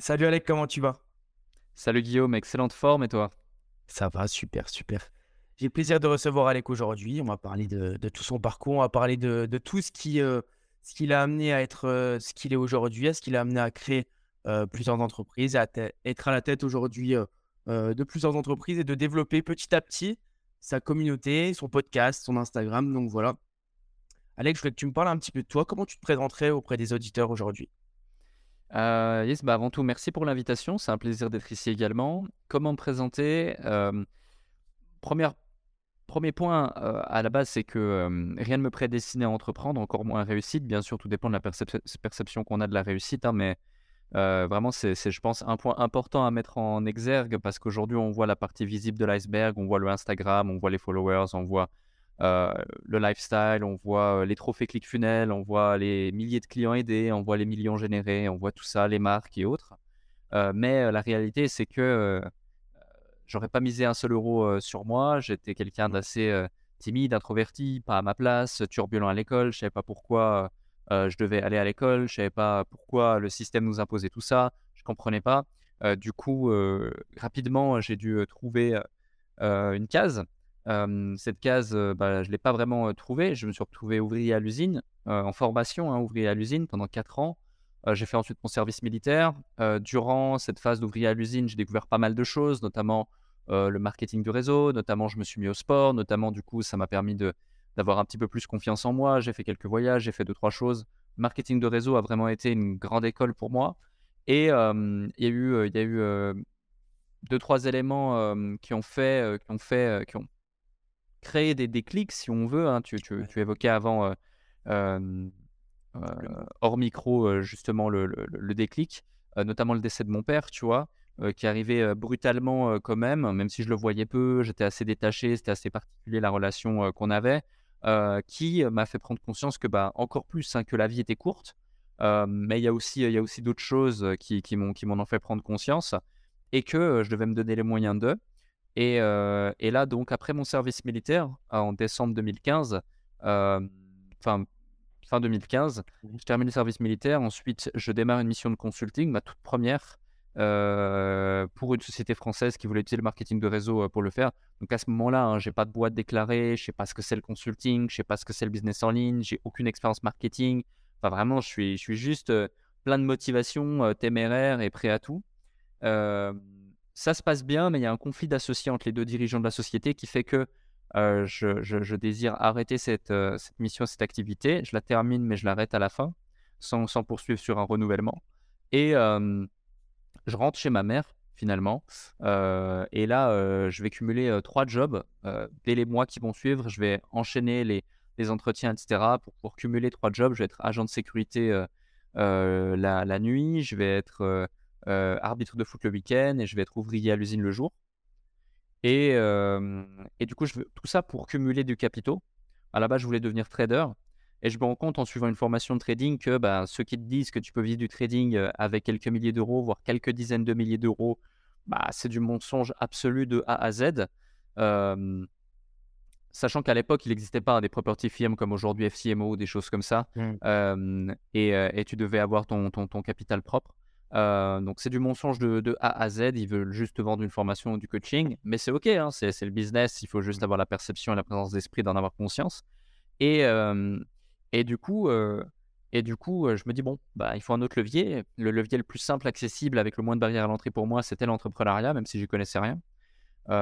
Salut Alec, comment tu vas? Salut Guillaume, excellente forme et toi? Ça va, super, super. J'ai le plaisir de recevoir Alec aujourd'hui. On va parler de, de tout son parcours, on va parler de, de tout ce qui, euh, ce qui l'a amené à être euh, ce qu'il est aujourd'hui, à ce qui l'a amené à créer euh, plusieurs entreprises, à être à la tête aujourd'hui euh, de plusieurs entreprises et de développer petit à petit sa communauté, son podcast, son Instagram. Donc voilà. Alex, je voulais que tu me parles un petit peu de toi. Comment tu te présenterais auprès des auditeurs aujourd'hui? Euh, Yes, bah avant tout, merci pour l'invitation, c'est un plaisir d'être ici également. Comment me présenter? Euh, première, Premier point euh, à la base, c'est que euh, rien ne me prédestinait à entreprendre, encore moins à réussite. Bien sûr, tout dépend de la percep- perception qu'on a de la réussite, hein, mais vraiment, c'est, je pense, un point important à mettre en exergue parce qu'aujourd'hui, on voit la partie visible de l'iceberg, on voit le Instagram, on voit les followers, on voit euh, le lifestyle, on voit euh, les trophées ClickFunnels, on voit les milliers de clients aidés, on voit les millions générés, on voit tout ça, les marques et autres. Euh, mais la réalité, c'est que euh, j'aurais pas misé un seul euro sur moi. J'étais quelqu'un d'assez euh, timide, introverti, pas à ma place, turbulent à l'école. Je savais pas pourquoi je devais aller à l'école. Je savais pas pourquoi le système nous imposait tout ça. Je comprenais pas. Du coup, rapidement, j'ai dû trouver une case. Cette case, bah, je ne l'ai pas vraiment trouvée. Je me suis retrouvé ouvrier à l'usine, en formation, hein, ouvrier à l'usine pendant 4 ans. J'ai fait ensuite mon service militaire. Durant cette phase d'ouvrier à l'usine, j'ai découvert pas mal de choses, notamment le marketing du réseau, notamment je me suis mis au sport, notamment du coup ça m'a permis de d'avoir un petit peu plus confiance en moi. J'ai fait quelques voyages, j'ai fait deux trois choses. Marketing de réseau a vraiment été une grande école pour moi. Et il y a eu, il y a eu deux trois éléments qui ont fait, qui ont fait, qui ont créé des déclics, si on veut. hein. Tu, tu- évoquais avant, euh, euh, hors micro, euh, justement, le, le- le déclic, notamment le décès de mon père, tu vois, qui arrivait brutalement quand même, même si je le voyais peu, j'étais assez détaché, c'était assez particulier la relation qu'on avait, qui m'a fait prendre conscience que, bah, encore plus, hein, que la vie était courte. Euh, mais il y a aussi, il y a aussi d'autres choses qui, qui m'ont, qui m'en ont fait prendre conscience et que je devais me donner les moyens d'eux. Et, euh, et là, donc, après mon service militaire, en décembre 2015, euh, enfin, fin 2015, Mhm. je termine le service militaire. Ensuite, je démarre une mission de consulting, ma toute première, euh, pour une société française qui voulait utiliser le marketing de réseau euh, pour le faire. Donc, à ce moment-là, hein, j'ai pas de boîte déclarée, je sais pas ce que c'est le consulting, je sais pas ce que c'est le business en ligne, j'ai aucune expérience marketing. Enfin, vraiment, je suis, je suis juste euh, plein de motivation, euh, téméraire et prêt à tout. Ça se passe bien, mais il y a un conflit d'associés entre les deux dirigeants de la société qui fait que euh, je, désire arrêter cette, euh, cette mission, cette activité. Je la termine, mais je l'arrête à la fin, sans, poursuivre sur un renouvellement. Et euh, je rentre chez ma mère, finalement. Et là, je vais cumuler trois jobs. Dès les mois qui vont suivre, je vais enchaîner les, entretiens, etc. Pour, cumuler trois jobs, je vais être agent de sécurité la, la nuit, je vais être arbitre de foot le week-end et je vais être ouvrier à l'usine le jour. Et, euh, et du coup, je veux tout ça pour cumuler du capitaux. À la base, je voulais devenir trader. Et je me rends compte en suivant une formation de trading que bah, ceux qui te disent que tu peux vivre du trading euh, avec quelques milliers d'euros, voire quelques dizaines de milliers d'euros, bah, c'est du mensonge absolu de A à Z. Euh, sachant qu'à l'époque, il n'existait pas des property firms comme aujourd'hui FCMO ou des choses comme ça. Mm. Euh, et, euh, et tu devais avoir ton, ton, ton capital propre. Euh, donc c'est du mensonge de, de A à Z. Ils veulent juste te vendre une formation ou du coaching, mais c'est ok, hein, c'est le business. Il faut juste avoir la perception et la présence d'esprit d'en avoir conscience. Et, euh, et du coup, euh, et du coup, je me dis bon, bah il faut un autre levier. Le levier le plus simple, accessible, avec le moins de barrières à l'entrée pour moi, c'était l'entrepreneuriat, même si j'y connaissais rien.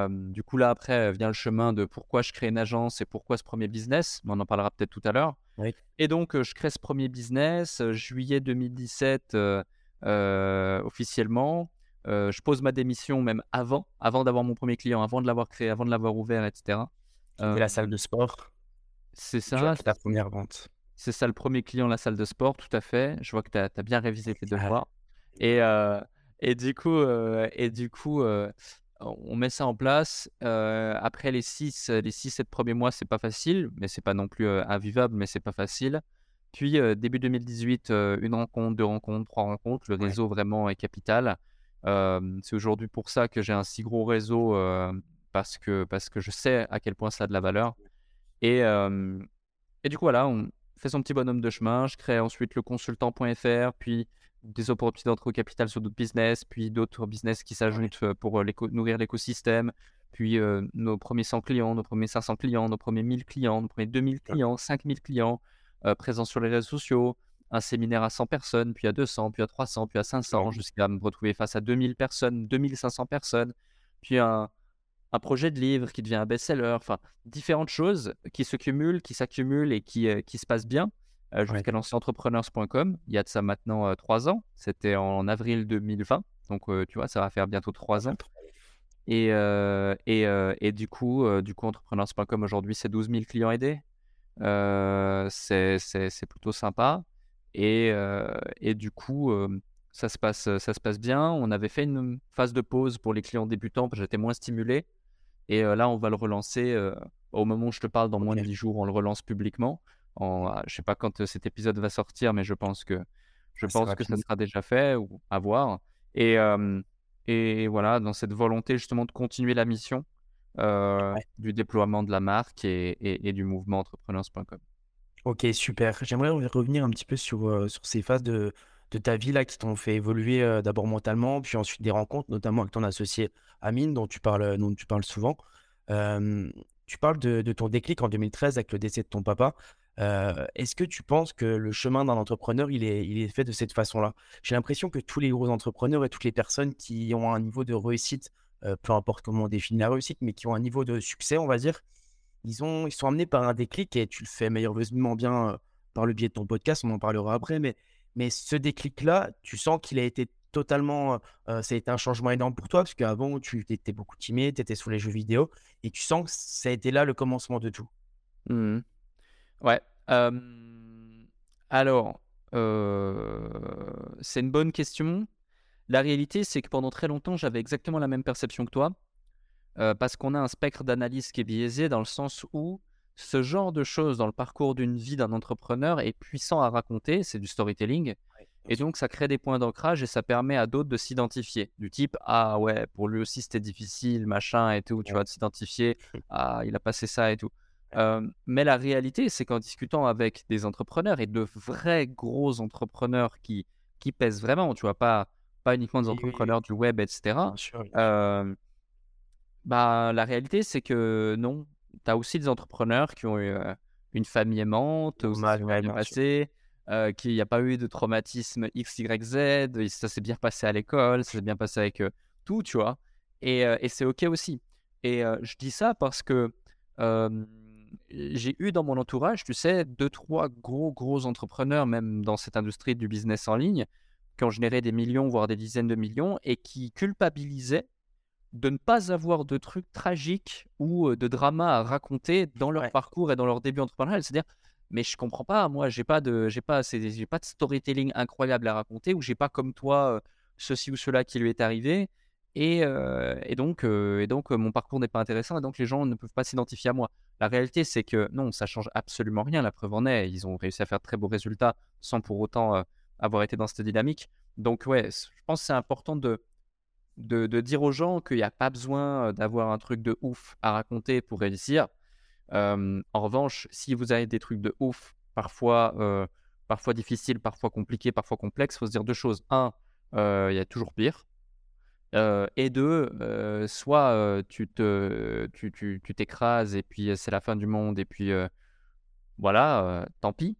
Du coup, là, après, euh, vient le chemin de pourquoi je crée une agence et pourquoi ce premier business. Mais on en parlera peut-être tout à l'heure. Oui. Et donc, je crée ce premier business, juillet 2017, euh, euh, officiellement. Euh, je pose ma démission même avant, avant d'avoir mon premier client, avant de l'avoir créé, avant de l'avoir ouvert, etc. Euh, la salle de sport? c'est ça, fait ta première vente. c'est ça le premier client, la salle de sport, tout à fait. Je vois que tu as, bien révisé tes Ah, devoirs. Et, euh, et du coup, euh, et du coup euh, on met ça en place. Euh, après les 6, les 6, 7 premiers mois, c'est pas facile, mais c'est pas non plus euh, invivable, mais c'est pas facile. Puis début 2018, euh, une rencontre, deux rencontres, trois rencontres. Le Ouais. réseau vraiment est capital. C'est aujourd'hui pour ça que j'ai un si gros réseau parce, que, parce que je sais à quel point ça a de la valeur. Et, euh, et du coup, voilà, on- fait son petit bonhomme de chemin. Je crée ensuite le consultant.fr, puis des opportunités d'entrée au capital sur d'autres business, puis d'autres business qui s'ajoutent euh, pour nourrir l'écosystème, puis nos premiers 100 clients, nos premiers 500 clients, nos premiers 1000 clients, nos premiers 2000 clients, 5000 clients, présents sur les réseaux sociaux, un séminaire à 100 personnes, puis à 200, puis à 300, puis à 500, jusqu'à me retrouver face à 2000 personnes, 2500 personnes, puis un, un projet de livre qui devient un best-seller, enfin, différentes choses qui se cumulent, qui s'accumulent et qui, euh, qui se passent bien. Euh, jusqu'à lancer entrepreneurs.com, il y a de ça maintenant euh, trois ans. C'était en avril 2020. Donc, tu vois, ça va faire bientôt trois ans. Et, et, et, du coup, du coup entrepreneurs.com aujourd'hui, c'est 12 000 clients aidés. C'est plutôt sympa. Et, et du coup, ça, se passe, ça se passe bien. On avait fait une phase de pause pour les clients débutants parce que j'étais moins stimulé. Et là, on va le relancer au moment où je te parle, dans moins de 10 jours, on le relance publiquement. En, ah, je ne sais pas quand cet épisode va sortir, mais je pense que, je pense que ça sera déjà fait ou à voir. Et, et voilà, dans cette volonté justement de continuer la mission du déploiement de la marque et, et, du mouvement entrepreneurs.com. Ok, super. J'aimerais revenir un petit peu sur, sur ces phases de, de ta vie là qui t'ont fait évoluer d'abord mentalement, puis ensuite des rencontres, notamment avec ton associé Amine, dont tu parles, dont tu parles souvent. tu parles de, ton déclic en 2013 avec le décès de ton papa. Est-ce que tu penses que le chemin d'un entrepreneur, il est, il est fait de cette façon-là? J'ai l'impression que tous les gros entrepreneurs et toutes les personnes qui ont un niveau de réussite, peu importe comment on définit la réussite, mais qui ont un niveau de succès, on va dire, ils, ont, ils sont amenés par un déclic et tu le fais merveilleusement bien par le biais de ton podcast, on en parlera après, mais mais ce déclic-là, tu sens qu'il a été totalement. ça a été un changement énorme pour toi, parce qu'avant, tu étais beaucoup timide, tu étais sur les jeux vidéo, et tu sens que ça a été là le commencement de tout. Mmh ouais. alors, c'est une bonne question. La réalité, c'est que pendant très longtemps, j'avais exactement la même perception que toi, parce qu'on a un spectre d'analyse qui est biaisé dans le sens où ce genre de choses dans le parcours d'une vie d'un entrepreneur est puissant à raconter, c'est du storytelling. Et donc, ça crée des points d'ancrage et ça permet à d'autres de s'identifier. Du type, ah ouais, pour lui aussi c'était difficile, machin et tout, tu vois, de s'identifier, ah, il a passé ça et tout. mais la réalité, c'est qu'en discutant avec des entrepreneurs et de vrais gros entrepreneurs qui, qui pèsent vraiment, tu vois, pas, pas uniquement des entrepreneurs du web, etc., bah, la réalité, c'est que non, tu as aussi des entrepreneurs qui ont eu une famille aimante, bien passé, qu'il n'y a pas eu de traumatisme X, Y, Z, ça s'est bien passé à l'école, ça s'est bien passé avec tout, tu vois. Et, et c'est OK aussi. Et je dis ça parce que j'ai eu dans mon entourage, tu sais, deux, trois gros, gros entrepreneurs, même dans cette industrie du business en ligne, qui ont généré des millions, voire des dizaines de millions, et qui culpabilisaient de ne pas avoir de trucs tragiques ou de drama à raconter dans leur parcours et dans leur début entrepreneurial. C'est-à-dire, mais je comprends pas, moi, j'ai pas de, j'ai pas, j'ai pas de storytelling incroyable à raconter ou j'ai pas comme toi ceci ou cela qui lui est arrivé. Et, et donc, et donc mon parcours n'est pas intéressant et donc les gens ne peuvent pas s'identifier à moi. La réalité, c'est que non, ça change absolument rien. La preuve en est, ils ont réussi à faire de très beaux résultats sans pour autant avoir été dans cette dynamique. Donc, ouais, je pense que c'est important de, de, dire aux gens qu'il n'y a pas besoin d'avoir un truc de ouf à raconter pour réussir. en revanche, si vous avez des trucs de ouf, parfois, parfois difficiles, parfois compliqués, parfois complexes, il faut se dire deux choses. Un, il y a toujours pire. et deux, soit tu te, tu, tu, t'écrases et puis c'est la fin du monde et puis voilà, tant pis.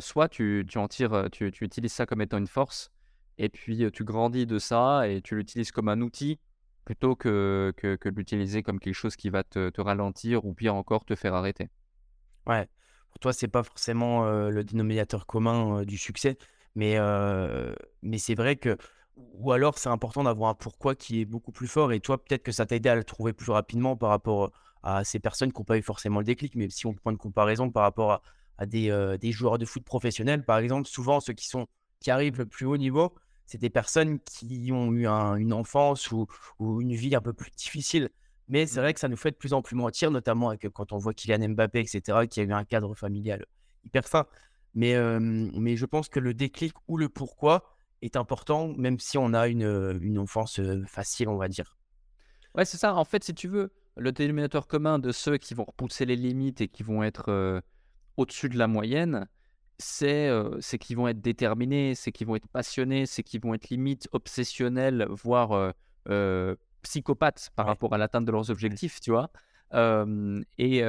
Soit tu, tu en tires, tu, tu utilises ça comme étant une force et puis tu grandis de ça et tu l'utilises comme un outil plutôt que, que, l'utiliser comme quelque chose qui va te, te, ralentir ou pire encore te faire arrêter. Ouais, pour toi, c'est pas forcément le dénominateur commun du succès, mais, mais c'est vrai que, ou alors c'est important d'avoir un pourquoi qui est beaucoup plus fort et toi, peut-être que ça t'a aidé à le trouver plus rapidement par rapport à ces personnes qui n'ont pas eu forcément le déclic, mais si on prend une comparaison par rapport à, à des, des joueurs de foot professionnels, par exemple, souvent ceux qui sont qui arrivent le plus haut niveau, c'est des personnes qui ont eu une enfance ou, une vie un peu plus difficile. Mais c'est mmh. vrai que ça nous fait de plus en plus mentir, notamment avec, quand on voit Kylian Mbappé, etc., qui a eu un cadre familial hyper sain. Mais, mais je pense que le déclic ou le pourquoi est important, même si on a une, une enfance facile, on va dire. Ouais, c'est ça. En fait, si tu veux, le dénominateur commun de ceux qui vont repousser les limites et qui vont être au-dessus de la moyenne, c'est c'est qu'ils vont être déterminés, c'est qu'ils vont être passionnés, c'est qu'ils vont être limite obsessionnels, voire psychopathes par rapport à l'atteinte de leurs objectifs, tu vois? et,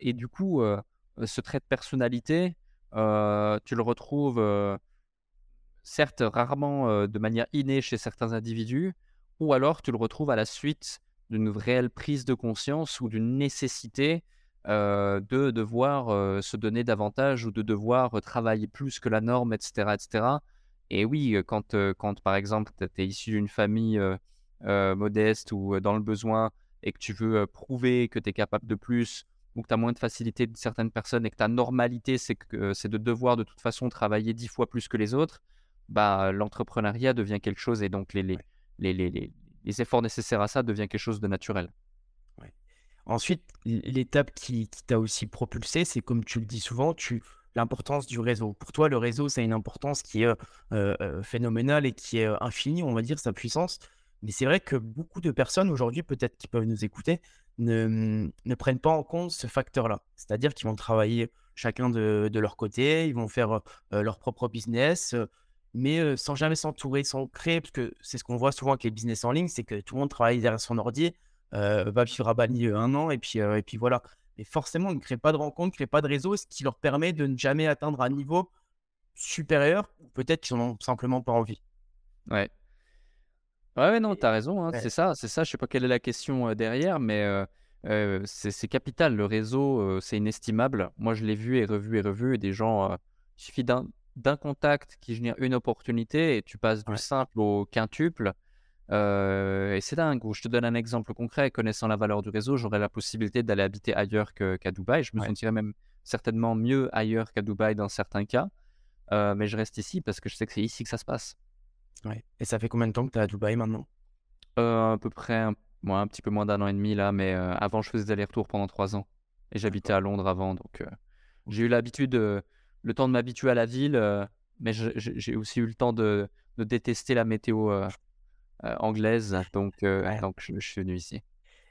et, du coup, ce trait de personnalité, tu le retrouves certes rarement de manière innée chez certains individus, ou alors tu le retrouves à la suite d'une réelle prise de conscience ou d'une nécessité de devoir se donner davantage ou de devoir travailler plus que la norme, etc. etc. Et oui, quand, quand par exemple tu es issu d'une famille modeste ou dans le besoin et que tu veux prouver que tu es capable de plus ou que tu as moins de facilité de certaines personnes et que ta normalité c'est que c'est de devoir de toute façon travailler dix fois plus que les autres, bah l'entrepreneuriat devient quelque chose et donc les, les, les, les, les efforts nécessaires à ça devient quelque chose de naturel. Ensuite, l'étape qui, t'a aussi propulsé, c'est comme tu le dis souvent, l'importance du réseau. Pour toi, le réseau, c'est une importance qui est euh, euh, phénoménale et qui est euh, infinie, on va dire, sa puissance. Mais c'est vrai que beaucoup de personnes aujourd'hui, peut-être qui peuvent nous écouter, ne, ne, prennent pas en compte ce facteur-là. C'est-à-dire qu'ils vont travailler chacun de, leur côté, ils vont faire leur propre business, mais sans jamais s'entourer, sans créer, parce que c'est ce qu'on voit souvent avec les business en ligne, c'est que tout le monde travaille derrière son ordi, va vivre à Bali un an, et puis, et puis voilà. Mais forcément, ils ne créent pas de rencontres, ne créent pas de réseau, ce qui leur permet de ne jamais atteindre un niveau supérieur, ou peut-être qu'ils n'en ont simplement pas envie. Ouais. Ouais, non, tu as raison, hein, c'est ça, c'est ça. Je sais pas quelle est la question derrière, mais c'est capital. Le réseau, c'est inestimable. Moi, je l'ai vu et revu et revu, et des gens, il suffit d'un d'un contact qui génère une opportunité et tu passes du simple au quintuple. Euh, et c'est dingue. Je te donne un exemple concret. Connaissant la valeur du réseau, j'aurais la possibilité d'aller habiter ailleurs qu'à Dubaï. Je me sentirais même certainement mieux ailleurs qu'à Dubaï dans certains cas. Euh, mais je reste ici parce que je sais que c'est ici que ça se passe. Ouais. Et ça fait combien de temps que tu es à Dubaï maintenant? Euh, À peu près un, un petit peu moins d'un an et demi là. Mais avant, je faisais des allers-retours pendant trois ans. Et j'habitais à Londres avant. Donc j'ai eu l'habitude le temps de m'habituer à la ville, mais j'ai aussi eu le temps de, détester la météo anglaise, donc, donc je, suis venu ici.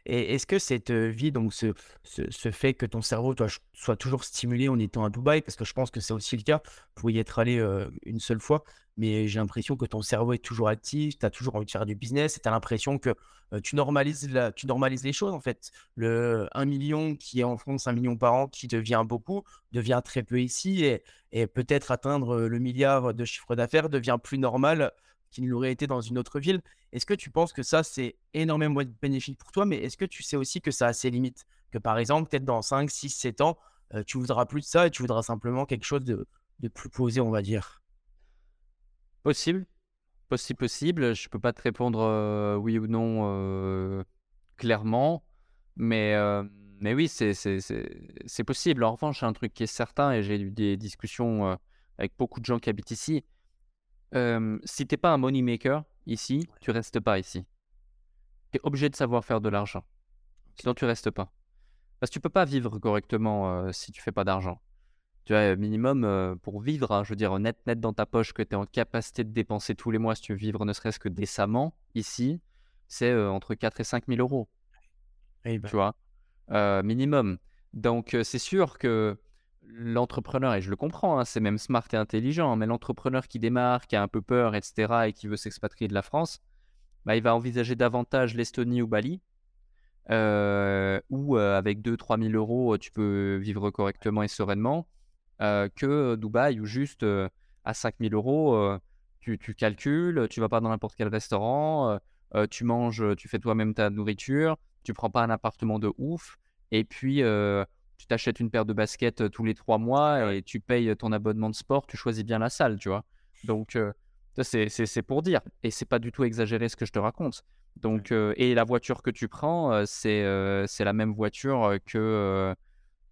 Et est-ce que cette vie, donc ce, ce, fait que ton cerveau toi, soit toujours stimulé en étant à Dubaï, parce que je pense que c'est aussi le cas pour y être allé une seule fois, mais j'ai l'impression que ton cerveau est toujours actif, tu as toujours envie de faire du business, et tu as l'impression que tu, normalises la, tu normalises les choses en fait. Le 1 million qui est en France, 1 million par an, qui devient beaucoup, devient très peu ici, et, et peut-être atteindre le milliard de chiffre d'affaires devient plus normal qu'il l'aurait été dans une autre ville. Est-ce que tu penses que ça, c'est énormément bénéfique pour toi, mais est-ce que tu sais aussi que ça a ses limites? Que par exemple, peut-être dans 5, 6, 7 ans, euh, tu voudras plus de ça et tu voudras simplement quelque chose de, plus posé, on va dire? Possible. Possible, possible. Je ne peux pas te répondre euh, oui ou non euh, clairement, mais, mais oui, c'est possible. En revanche, un truc qui est certain, et j'ai eu des discussions avec beaucoup de gens qui habitent ici, si tu n'es pas un money maker ici, tu restes pas ici. Tu es obligé de savoir faire de l'argent. Sinon, tu restes pas. Parce que tu peux pas vivre correctement si tu fais pas d'argent. Tu as minimum pour vivre, hein, je veux dire, net net dans ta poche que tu es en capacité de dépenser tous les mois si tu veux vivre ne serait-ce que décemment ici, c'est entre 4 et 5 000 euros. Eh ben. Tu vois? Minimum. Donc, c'est sûr que l'entrepreneur, et je le comprends, hein, c'est même smart et intelligent, mais l'entrepreneur qui démarre, qui a un peu peur, etc., et qui veut s'expatrier de la France, bah, il va envisager davantage l'Estonie ou Bali, euh, où euh, avec 2-3 000 euros, tu peux vivre correctement et sereinement, euh, que Dubaï, où juste à 5 000 euros, tu, tu, calcules, tu vas pas dans n'importe quel restaurant, tu manges, tu fais toi-même ta nourriture, tu prends pas un appartement de ouf, et puis tu t'achètes une paire de baskets tous les trois mois et tu payes ton abonnement de sport, tu choisis bien la salle, tu vois. Donc, c'est pour dire. Et c'est pas du tout exagéré ce que je te raconte. Donc, et la voiture que tu prends, c'est la même voiture que,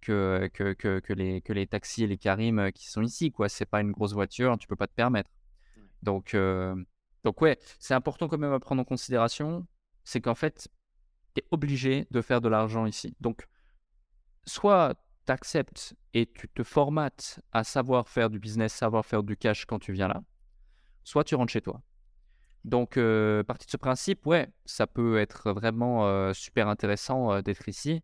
que, que, que, les, que les taxis et les Karim qui sont ici, quoi. C'est pas une grosse voiture, tu peux pas te permettre. Donc, donc ouais, c'est important quand même à prendre en considération, c'est qu'en fait, tu es obligé de faire de l'argent ici. Donc, soit tu acceptes et tu te formates à savoir faire du business, savoir faire du cash quand tu viens là, soit tu rentres chez toi. Donc, euh, partie de ce principe, ouais, ça peut être vraiment euh, super intéressant euh, d'être ici.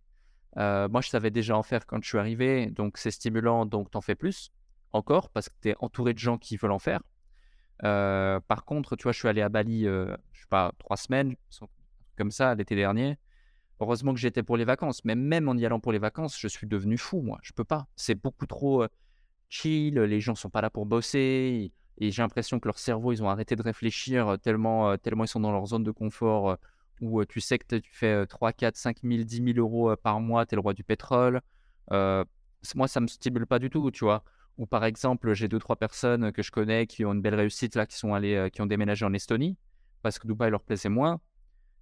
moi, je savais déjà en faire quand je suis arrivé, donc c'est stimulant, donc t'en fais plus. encore parce que tu es entouré de gens qui veulent en faire. par contre, tu vois, je suis allé à Bali, je sais pas, trois semaines, comme ça, l'été dernier. Heureusement que j'étais pour les vacances, mais même en y allant pour les vacances, je suis devenu fou, moi. Je peux pas. C'est beaucoup trop chill, les gens sont pas là pour bosser, et j'ai l'impression que leur cerveau, ils ont arrêté de réfléchir tellement, tellement ils sont dans leur zone de confort où tu sais que tu fais 3, 4, 5 000, 10 000 euros par mois, tu es le roi du pétrole. moi, ça me stimule pas du tout, tu vois. Ou par exemple, j'ai deux, trois personnes que je connais qui ont une belle réussite là, qui sont allées, qui ont déménagé en Estonie parce que Dubaï leur plaisait moins.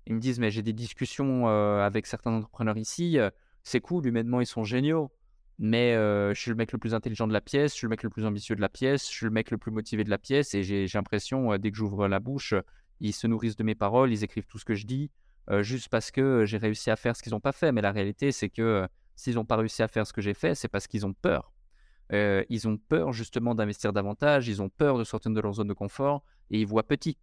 Ils me disent, mais j'ai des discussions avec certains entrepreneurs ici, c'est cool, humainement, ils sont géniaux, mais je suis le mec le plus intelligent de la pièce, je suis le mec le plus ambitieux de la pièce, je suis le mec le plus motivé de la pièce, et j'ai l'impression, dès que j'ouvre la bouche, ils se nourrissent de mes paroles, ils écrivent tout ce que je dis, juste parce que j'ai réussi à faire ce qu'ils n'ont pas fait. Mais la réalité, c'est que s'ils n'ont pas réussi à faire ce que j'ai fait, c'est parce qu'ils ont peur. ils ont peur justement d'investir davantage, ils ont peur de sortir de leur zone de confort, et ils voient petit.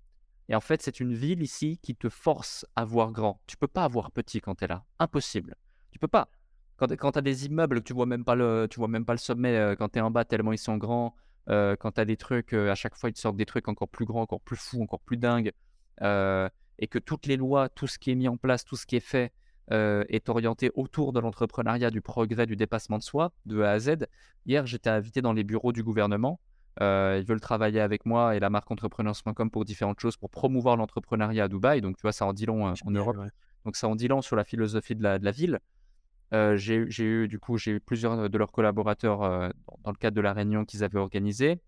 Et en fait, c'est une ville ici qui te force à voir grand. Tu peux pas avoir petit quand tu es là. Impossible. Tu peux pas. Quand, tu as des immeubles, tu vois même pas le, tu vois même pas le sommet euh, quand tu es en bas tellement ils sont grands. Euh, quand tu as des trucs, euh, à chaque fois, ils te sortent des trucs encore plus grands, encore plus fous, encore plus dingues. et que toutes les lois, tout ce qui est mis en place, tout ce qui est fait est orienté autour de l'entrepreneuriat, du progrès, du dépassement de soi, de A à Z. Hier, j'étais invité dans les bureaux du gouvernement ils veulent travailler avec moi et la marque entrepreneurs.com pour différentes choses, pour promouvoir l'entrepreneuriat à Dubaï. Donc, tu vois, ça en dit long en Europe. Donc, ça en dit long sur la philosophie de la, de la ville. j'ai eu, du coup, j'ai eu plusieurs de leurs collaborateurs dans, le cadre de la réunion qu'ils avaient organisée.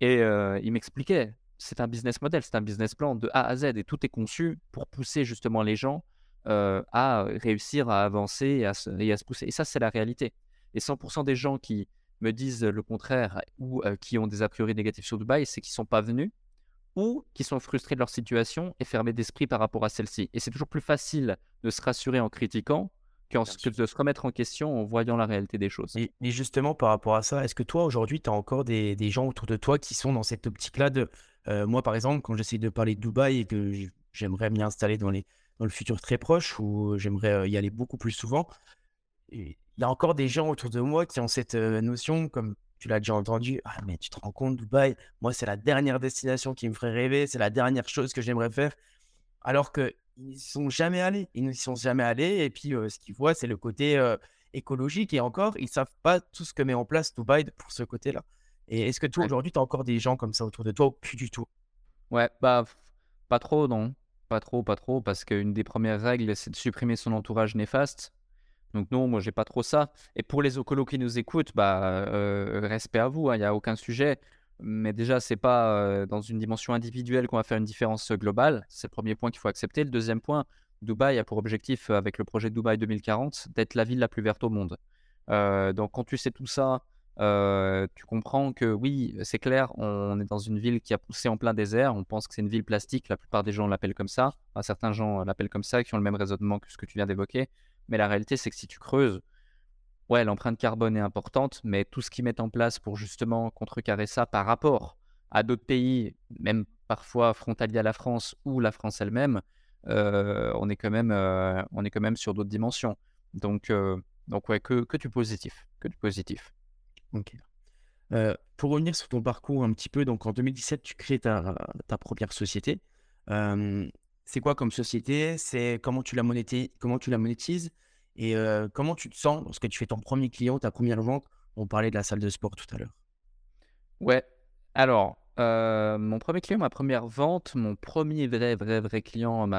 Et ils m'expliquaient, c'est un business model, c'est un business plan de A à Z. Et tout est conçu pour pousser justement les gens à réussir à avancer et à, se, et à se pousser. Et ça, c'est la réalité. Et 100% des gens qui, me disent le contraire ou qui ont des a priori négatifs sur Dubaï, c'est qu'ils ne sont pas venus ou qui sont frustrés de leur situation et fermés d'esprit par rapport à celle-ci. Et c'est toujours plus facile de se rassurer en critiquant que de se remettre en question en voyant la réalité des choses. Et, justement, par rapport à ça, est-ce que toi, aujourd'hui, tu as encore des, gens autour de toi qui sont dans cette optique-là de... moi, par exemple, quand j'essaie de parler de Dubaï et que j'aimerais m'y installer dans, les, dans le futur très proche, ou j'aimerais y aller beaucoup plus souvent, il y a encore des gens autour de moi qui ont cette notion, comme tu l'as déjà entendu, ah mais tu te rends compte, Dubaï, moi c'est la dernière destination qui me ferait rêver, c'est la dernière chose que j'aimerais faire, alors qu'ils n'y sont jamais allés, ils n'y sont jamais allés, et puis ce qu'ils voient, c'est le côté écologique, et encore, ils ne savent pas tout ce que met en place Dubaï pour ce côté-là. Et est-ce que toi, aujourd'hui, tu as encore des gens comme ça autour de toi, ou plus du tout? Ouais, bah, pas trop, non. Pas trop, pas trop, parce qu'une des premières règles, c'est de supprimer son entourage néfaste. Donc non, moi j'ai pas trop ça. Et pour les ocolos qui nous écoutent, bah euh, respect à vous, il hein, n'y a aucun sujet. Mais déjà, c'est pas euh, dans une dimension individuelle qu'on va faire une différence globale. C'est le premier point qu'il faut accepter. Le deuxième point, Dubaï a pour objectif, avec le projet Dubaï 2040, d'être la ville la plus verte au monde. Euh, donc quand tu sais tout ça, tu comprends que oui, c'est clair, on est dans une ville qui a poussé en plein désert. On pense que c'est une ville plastique. La plupart des gens l'appellent comme ça. certains gens l'appellent comme ça, qui ont le même raisonnement que ce que tu viens d'évoquer. Mais la réalité, c'est que si tu creuses, ouais, l'empreinte carbone est importante, mais tout ce qu'ils mettent en place pour justement contrecarrer ça par rapport à d'autres pays, même parfois frontaliers à la France ou la France elle-même, euh, on, est quand même, euh, on est quand même sur d'autres dimensions. Donc, euh, donc ouais, que, que, du positif. Que du positif. Ok. pour revenir sur ton parcours un petit peu, donc en 2017, tu crées ta, ta première société. C'est quoi comme société C'est comment tu la monétises, comment tu la monétises et comment tu te sens lorsque tu fais ton premier client, ta première vente? On parlait de la salle de sport tout à l'heure. Ouais. Alors, mon premier client, ma première vente, mon premier vrai, vrai, vrai client,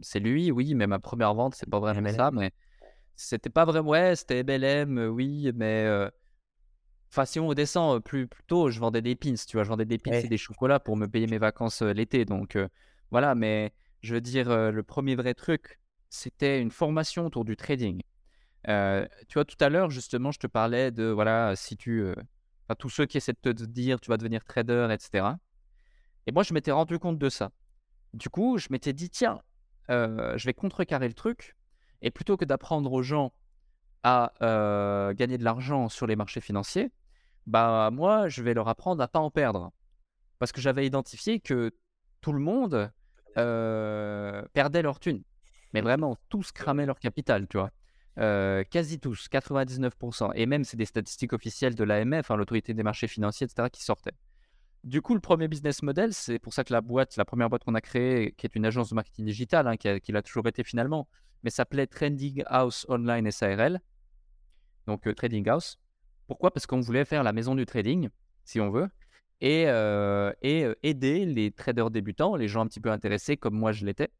c'est lui, oui, mais ma première vente, c'est pas vraiment ça, mais c'était pas vraiment. Ouais, c'était MLM, oui, mais. Enfin, si on descend plus, plus tôt, je vendais des pins, tu vois, je vendais des pins et des chocolats pour me payer mes vacances l'été. Donc, voilà, mais je veux dire, le premier vrai truc, c'était une formation autour du trading. tu vois, tout à l'heure, justement, je te parlais de, voilà, si tu... enfin, tous ceux qui essaient de te dire, tu vas devenir trader, etc. Et moi, je m'étais rendu compte de ça. Du coup, je m'étais dit, tiens, je vais contrecarrer le truc. Et plutôt que d'apprendre aux gens à gagner de l'argent sur les marchés financiers, bah moi, je vais leur apprendre à pas en perdre. Parce que j'avais identifié que tout le monde perdaient leur thune. Mais vraiment, tous cramaient leur capital, tu vois. quasi tous, 99%. Et même, c'est des statistiques officielles de l'AMF, hein, l'autorité des marchés financiers, etc., qui sortaient. Du coup, le premier business model, c'est pour ça que la boîte, la première boîte qu'on a créée, qui est une agence de marketing digital, hein, qui, l'a toujours été finalement, mais s'appelait Trending House Online SARL. Donc, Trading House. Pourquoi? Parce qu'on voulait faire la maison du trading, si on veut, et, et aider les traders débutants, les gens un petit peu intéressés, comme moi je l'étais,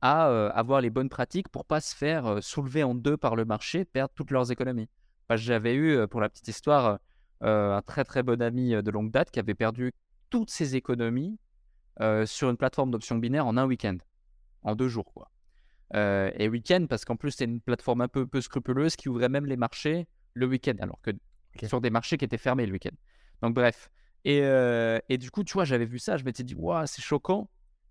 à avoir les bonnes pratiques pour pas se faire soulever en deux par le marché, perdre toutes leurs économies. J'avais eu, pour la petite histoire, un très très bon ami de longue date qui avait perdu toutes ses économies sur une plateforme d'options binaires en un week-end, en deux jours quoi. et week-end parce qu'en plus c'est une plateforme un peu, peu scrupuleuse qui ouvrait même les marchés le week-end, alors que sur des marchés qui étaient fermés le week-end. Donc bref. Et, et, du coup, tu vois, j'avais vu ça, je m'étais dit, waouh, c'est choquant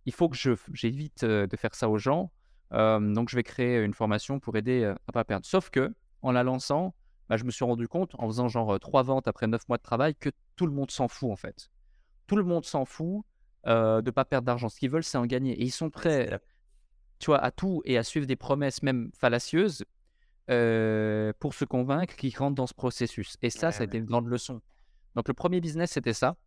il faut que j'évite de faire ça aux gens. donc, je vais créer une formation pour aider à ne pas perdre. Sauf que, en la lançant, bah, je me suis rendu compte, en faisant genre trois ventes après neuf mois de travail, que tout le monde s'en fout en fait. Tout le monde s'en fout de ne pas perdre d'argent. Ce qu'ils veulent, c'est en gagner. Et ils sont prêts, tu vois, à tout et à suivre des promesses même fallacieuses pour se convaincre qu'ils rentrent dans ce processus. Et ça, ça a été une grande leçon. Donc, le premier business, c'était ça.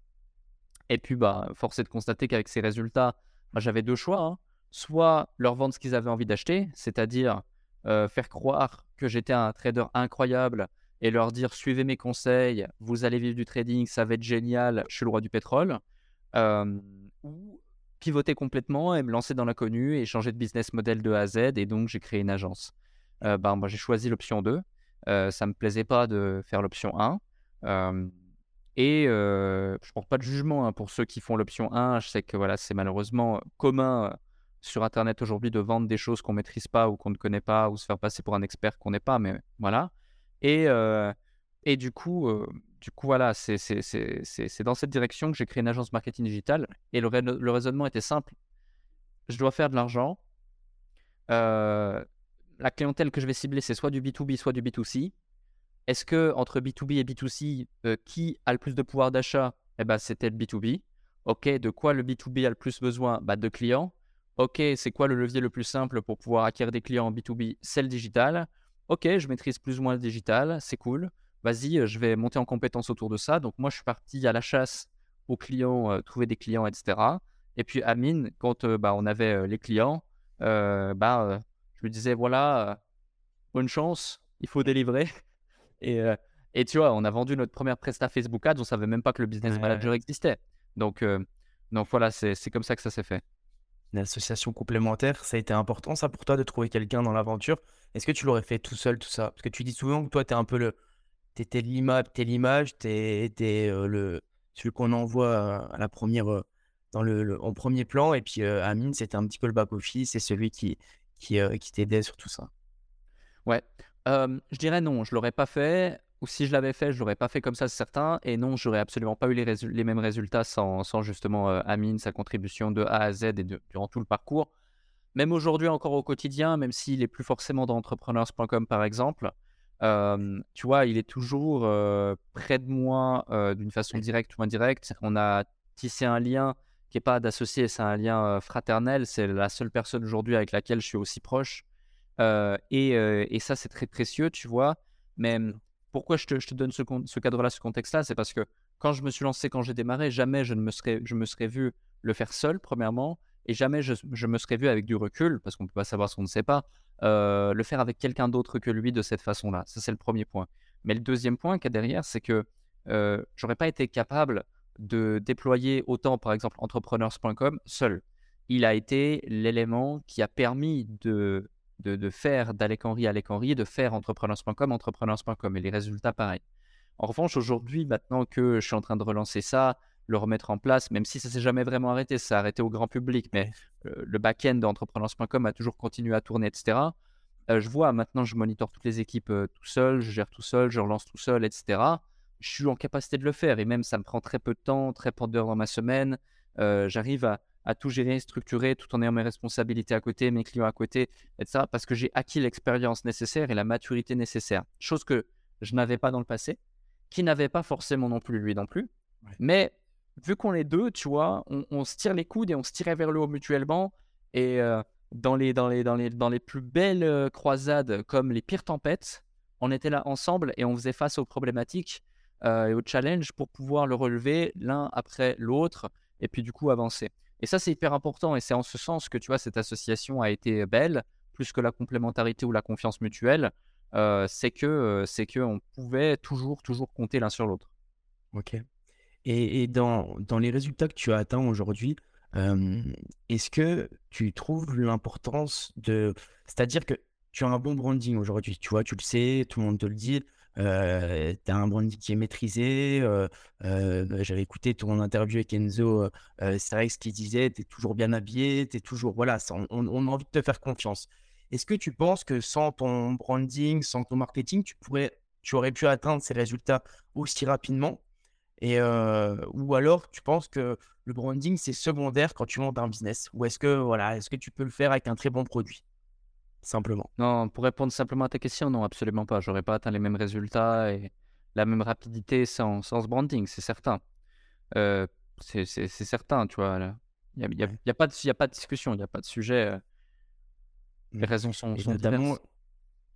Et puis, bah, force est de constater qu'avec ces résultats, j'avais deux choix. Hein. Soit leur vendre ce qu'ils avaient envie d'acheter, c'est-à-dire faire croire que j'étais un trader incroyable et leur dire suivez mes conseils, vous allez vivre du trading, ça va être génial, je suis le roi du pétrole. ou pivoter complètement et me lancer dans l'inconnu et changer de business model de A à Z. Et donc, j'ai créé une agence. ben, moi, j'ai choisi l'option 2. ça ne me plaisait pas de faire l'option 1. Et je ne porte pas de jugement hein, pour ceux qui font l'option 1. Je sais que voilà, c'est malheureusement commun sur Internet aujourd'hui de vendre des choses qu'on ne maîtrise pas ou qu'on ne connaît pas ou se faire passer pour un expert qu'on n'est pas. Mais voilà. Et, du coup, voilà, c'est dans cette direction que j'ai créé une agence marketing digital. Et le, le raisonnement était simple. Je dois faire de l'argent. la clientèle que je vais cibler, c'est soit du B2B, soit du B2C. Est-ce que entre B2B et B2C, euh, qui a le plus de pouvoir d'achat? Eh ben, c'était le B2B. Ok, de quoi le B2B a le plus besoin? Bah, De clients. Ok, c'est quoi le levier le plus simple pour pouvoir acquérir des clients en B2B C'est le digital. Ok, je maîtrise plus ou moins le digital, c'est cool. Vas-y, euh, je vais monter en compétence autour de ça. Donc moi, je suis parti à la chasse aux clients, euh, trouver des clients, etc. Et puis Amine, quand bah, on avait les clients, bah, je lui disais, voilà, bonne chance, il faut délivrer. Et, et tu vois, on a vendu notre première presta Facebook Ads, on savait même pas que le business manager existait. Donc, donc voilà, c'est comme ça que ça s'est fait. Une association complémentaire, ça a été important ça pour toi de trouver quelqu'un dans l'aventure? Est-ce que tu l'aurais fait tout seul, tout ça? Parce que tu dis souvent que toi, tu es un peu le. Tu es l'image, tu es, le, celui qu'on envoie à la première, dans le, en premier plan. Et puis Amine, c'était un petit peu le back-office, c'est celui qui, qui, qui t'aidait sur tout ça. Ouais, je dirais non, je l'aurais pas fait. Ou si je l'avais fait, je l'aurais pas fait comme ça, c'est certain. Et non, j'aurais absolument pas eu les, les mêmes résultats sans, sans justement Amine, sa contribution de A à Z et durant tout le parcours. Même aujourd'hui, encore au quotidien, même s'il est plus forcément dans entrepreneurs.com par exemple, tu vois, il est toujours près de moi d'une façon directe ou indirecte. On a tissé un lien qui n'est pas d'associé, c'est un lien fraternel. C'est la seule personne aujourd'hui avec laquelle je suis aussi proche. Et, ça, c'est très précieux, tu vois. Mais mmh, pourquoi je te, donne ce, cadre-là, ce contexte-là? C'est parce que quand je me suis lancé, quand j'ai démarré, jamais je ne me serais, je vu le faire seul, premièrement, et jamais je, me serais vu avec du recul, parce qu'on ne peut pas savoir ce qu'on ne sait pas, le faire avec quelqu'un d'autre que lui de cette façon-là. Ça, c'est le premier point. Mais le deuxième point qu'il y a derrière, c'est que euh, j'aurais pas été capable de déployer autant, par exemple, entrepreneurs.com seul. Il a été l'élément qui a permis de de, faire d'Alec Henry Alec Henry, de faire entrepreneurs.com entrepreneurs.com et les résultats pareils. En revanche, aujourd'hui, maintenant que je suis en train de relancer ça, le remettre en place, même si ça s'est jamais vraiment arrêté, ça s'est arrêté au grand public, mais euh, le back-end d'entrepreneurs.com a toujours continué à tourner, etc. Euh, je vois maintenant, je monitore toutes les équipes euh, tout seul, je gère tout seul, je relance tout seul, etc. Je suis en capacité de le faire et même ça me prend très peu de temps, très peu d'heures dans ma semaine. J'arrive à, à tout gérer, structurer, tout en ayant mes responsabilités à côté, mes clients à côté, etc. Parce que j'ai acquis l'expérience nécessaire et la maturité nécessaire. Chose que je n'avais pas dans le passé, qui n'avait pas forcément non plus lui non plus. Mais vu qu'on est deux, tu vois, on, se tire les coudes et on se tirait vers le haut mutuellement. Et, euh, dans les, dans les, dans les, dans les plus belles croisades comme les pires tempêtes, on était là ensemble et on faisait face aux problématiques et aux challenges pour pouvoir le relever l'un après l'autre et puis du coup avancer. Et ça, c'est hyper important et c'est en ce sens que tu vois, cette association a été belle, plus que la complémentarité ou la confiance mutuelle. c'est que c'est que on pouvait toujours toujours compter l'un sur l'autre. Ok. Et, et dans, dans, les résultats que tu as atteints aujourd'hui, est-ce que tu trouves l'importance de... C'est-à-dire que tu as un bon branding aujourd'hui, tu vois, tu le sais, tout le monde te le dit, tu as un branding qui est maîtrisé. J'avais écouté ton interview avec Enzo vrai ce qu'il disait, tu es toujours bien habillé, tu toujours... Voilà, on, on, a envie de te faire confiance. Est-ce que tu penses que sans ton branding, sans ton marketing, tu, pourrais, tu aurais pu atteindre ces résultats aussi rapidement? Et, ou alors, tu penses que le branding, c'est secondaire quand tu montes un business? Ou est-ce que, voilà, est-ce que tu peux le faire avec un très bon produit? Simplement. Non, pour répondre simplement à ta question, non, absolument pas. J'aurais pas atteint les mêmes résultats et la même rapidité sans, sans ce branding, c'est certain. c'est certain, tu vois. Il n'y a, y a, y a, pas de, a pas de discussion, il n'y a pas de sujet. Les mmh. raisons sont, sont notamment,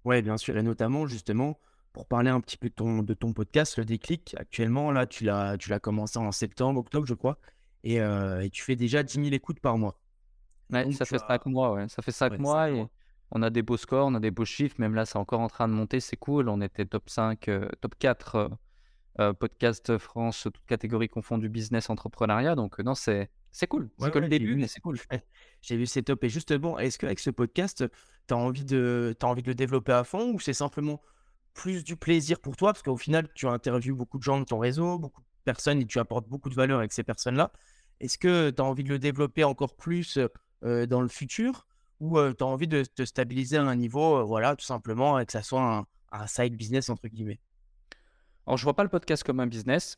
Ouais, bien sûr. Et notamment, justement, pour parler un petit peu de ton, de ton podcast, le déclic, actuellement, là, tu l'as, tu l'as commencé en septembre, octobre, je crois, et, euh, et, tu fais déjà 10 000 écoutes par mois. Ouais, ça fait 5 mois, ouais. Ça fait 5 mois et on a des beaux scores, on a des beaux chiffres. Même là, c'est encore en train de monter, c'est cool. On était top 5, euh, top 4 euh, podcast France, toute catégorie confondue business, entrepreneuriat. Donc, non, c'est, c'est cool. C'est que le début, mais c'est cool. J'ai vu, c'est top. Et justement, est-ce qu'avec ce podcast, tu as envie, de, as envie de le développer à fond ou c'est simplement plus du plaisir pour toi, parce qu'au final, tu interviewes beaucoup de gens de ton réseau, beaucoup de personnes, et tu apportes beaucoup de valeur avec ces personnes-là. Est-ce que tu as envie de le développer encore plus dans le futur? Ou tu as envie de te stabiliser à un niveau, voilà, tout simplement, et que ça soit un, side business, entre guillemets? Alors, je vois pas le podcast comme un business,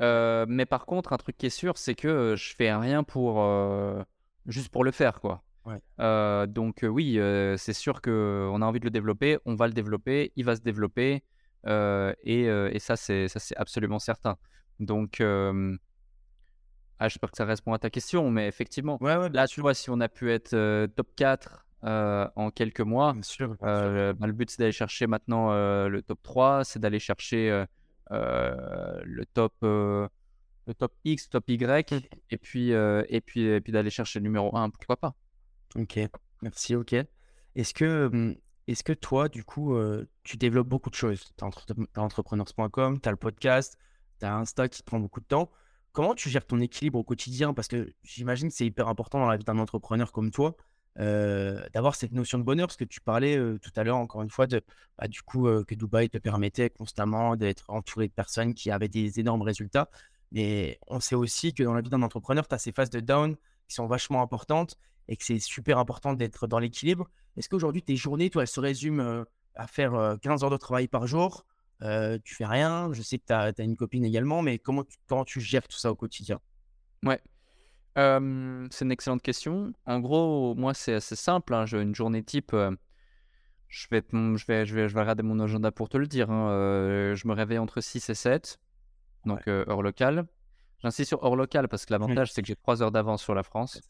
mais par contre, un truc qui est sûr, c'est que je fais rien pour juste pour le faire, quoi. Donc oui, c'est sûr qu'on a envie de le développer, on va le développer, il va se développer, et, ça, c'est ça, c'est absolument certain. Donc, ah, j'espère que ça répond à ta question, mais effectivement, là, tu vois, si on a pu être top 4 en quelques mois, bah, le but, c'est d'aller chercher maintenant le top 3, c'est d'aller chercher le top le top X, top Y, mmh. et puis, et puis, et puis d'aller chercher le numéro 1, pourquoi pas. Ok, merci, ok. Est-ce que, est-ce que toi, du coup, tu développes beaucoup de choses? Tu as, entrepreneurs.com, tu as le podcast, tu as Insta qui te prend beaucoup de temps. Comment tu gères ton équilibre au quotidien? Parce que j'imagine que c'est hyper important dans la vie d'un entrepreneur comme toi d'avoir cette notion de bonheur. Parce que tu parlais tout à l'heure, encore une fois, de, bah, du coup, que Dubaï te permettait constamment d'être entouré de personnes qui avaient des énormes résultats. Mais on sait aussi que dans la vie d'un entrepreneur, tu as ces phases de down qui sont vachement importantes et que c'est super important d'être dans l'équilibre. Est-ce qu'aujourd'hui, tes journées, toi, elles se résument à faire 15 heures de travail par jour Tu fais rien Je sais que tu as, une copine également, mais comment tu, comment tu gères tout ça au quotidien? Ouais. c'est une excellente question. En gros, moi, c'est assez simple. Hein. J'ai une journée type. je, vais, je, vais, je, vais, je vais regarder mon agenda pour te le dire. Hein. je me réveille entre 6 et 7, donc heure locale. J'insiste sur heure locale parce que l'avantage, c'est que j'ai 3 heures d'avance sur la France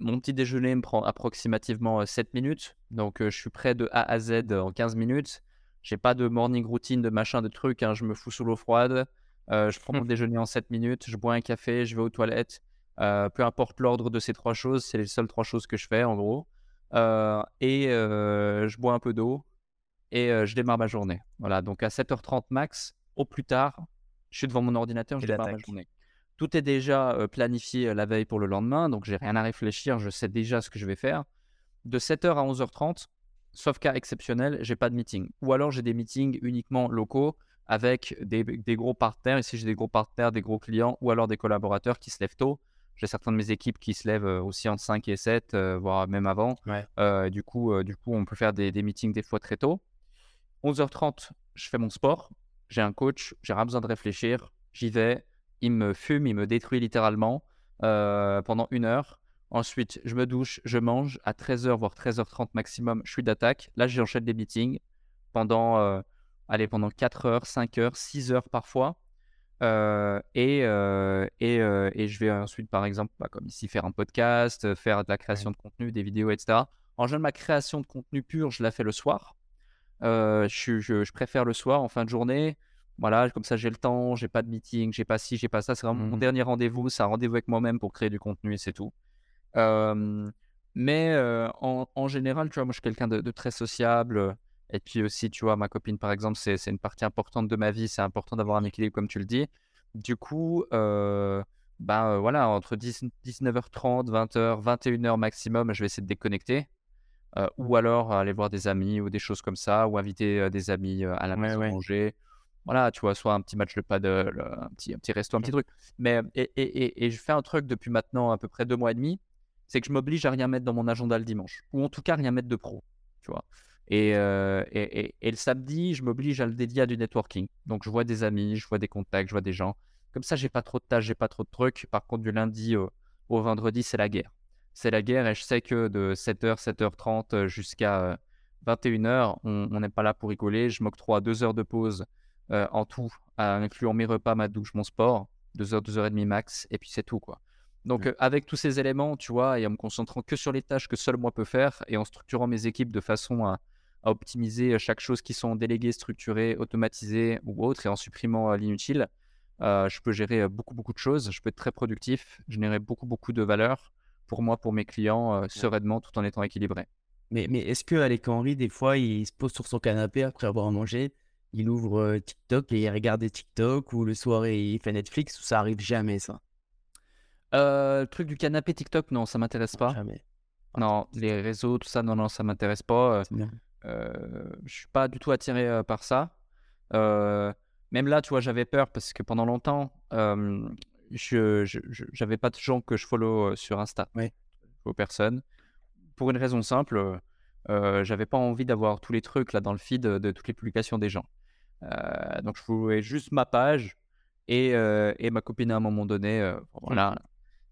mon petit déjeuner me prend approximativement 7 minutes. Donc, je suis prêt de A à Z en 15 minutes. J'ai pas de morning routine, de machin, de trucs. Hein. Je me fous sous l'eau froide. je prends mon déjeuner en 7 minutes. Je bois un café. Je vais aux toilettes. peu importe l'ordre de ces trois choses, c'est les seules trois choses que je fais en gros. et je bois un peu d'eau et je démarre ma journée. Voilà, donc à 7h30 max, au plus tard, je suis devant mon ordinateur, je démarre ma journée. Tout est déjà planifié la veille pour le lendemain, donc j'ai rien à réfléchir, je sais déjà ce que je vais faire. De 7h à 11h30, sauf cas exceptionnel, j'ai pas de meeting. Ou alors j'ai des meetings uniquement locaux avec des, gros partenaires. Ici, j'ai des gros partenaires, des gros clients ou alors des collaborateurs qui se lèvent tôt. J'ai certaines de mes équipes qui se lèvent aussi entre 5 et 7, voire même avant. du, coup, du coup, on peut faire des, des meetings des fois très tôt. 11h30, je fais mon sport. J'ai un coach, j'ai rien besoin de réfléchir. J'y vais, il me fume, il me détruit littéralement euh, pendant une heure. Ensuite, je me douche, je mange. À 13h, voire 13h30 maximum, je suis d'attaque. Là, j'enchaîne des meetings pendant, euh, allez, pendant 4 heures, 5 heures, 6 heures parfois. et, et, et, je vais ensuite, par exemple, bah, comme ici, faire un podcast, faire de la création de contenu, des vidéos, etc. En général, ma création de contenu pur, je la fais le soir. je, je, préfère le soir, en fin de journée. Voilà, comme ça, j'ai le temps, j'ai pas de meeting, j'ai pas ci, j'ai pas ça. C'est vraiment mon mmh dernier rendez-vous. C'est un rendez-vous avec moi-même pour créer du contenu et c'est tout. Mais en, en, général, tu vois, moi, je suis quelqu'un de, très sociable. Et puis aussi, tu vois, ma copine, par exemple, c'est une partie importante de ma vie. C'est important d'avoir un équilibre, comme tu le dis. Du coup, euh, bah voilà, entre 19h30, 20h, 21h maximum, je vais essayer de déconnecter. ou alors aller voir des amis ou des choses comme ça, ou inviter des amis à la maison manger voilà, tu vois, soit un petit match de paddle, un petit, un petit resto, un petit truc. Mais, et, et, et, je fais un truc depuis maintenant à peu près deux mois et demi, c'est que je m'oblige à rien mettre dans mon agenda le dimanche, ou en tout cas rien mettre de pro, tu vois. Et, et, et, le samedi, je m'oblige à le dédier à du networking. Donc je vois des amis, je vois des contacts, je vois des gens. Comme ça, j'ai pas trop de tâches, j'ai pas trop de trucs. Par contre, du lundi au, vendredi, c'est la guerre. C'est la guerre et je sais que de 7h, 7h30 jusqu'à 21h, on n'est pas là pour rigoler. Je m'octroie deux heures de pause euh, en tout, incluant mes repas, ma douche, mon sport, deux heures, deux heures et demie max, et puis c'est tout, quoi. Donc, euh, avec tous ces éléments, tu vois, et en me concentrant que sur les tâches que seul moi peux faire, et en structurant mes équipes de façon à, optimiser chaque chose qui sont déléguées, structurées, automatisées ou autres, et en supprimant l'inutile, euh, je peux gérer beaucoup, beaucoup de choses. Je peux être très productif, générer beaucoup, beaucoup de valeur pour moi, pour mes clients, sereinement, tout en étant équilibré. Mais, mais est-ce que Alec Henry, des fois, il se pose sur son canapé après avoir mangé il ouvre TikTok et il regarde des TikTok ou le soir il fait Netflix ou ça arrive jamais ça? Le truc du canapé TikTok, non, ça m'intéresse pas. Jamais. Non, les réseaux, tout ça, non, non, ça m'intéresse pas. Euh, je suis pas du tout attiré par ça. même là, tu vois, j'avais peur parce que pendant longtemps, je j'avais pas de gens que je follow sur Insta. Ouais. Aux personnes. Pour une raison simple, j'avais pas envie d'avoir tous les trucs là dans le feed de toutes les publications des gens. Euh, donc je voulais juste ma page et, euh, et, ma copine à un moment donné. Euh, voilà,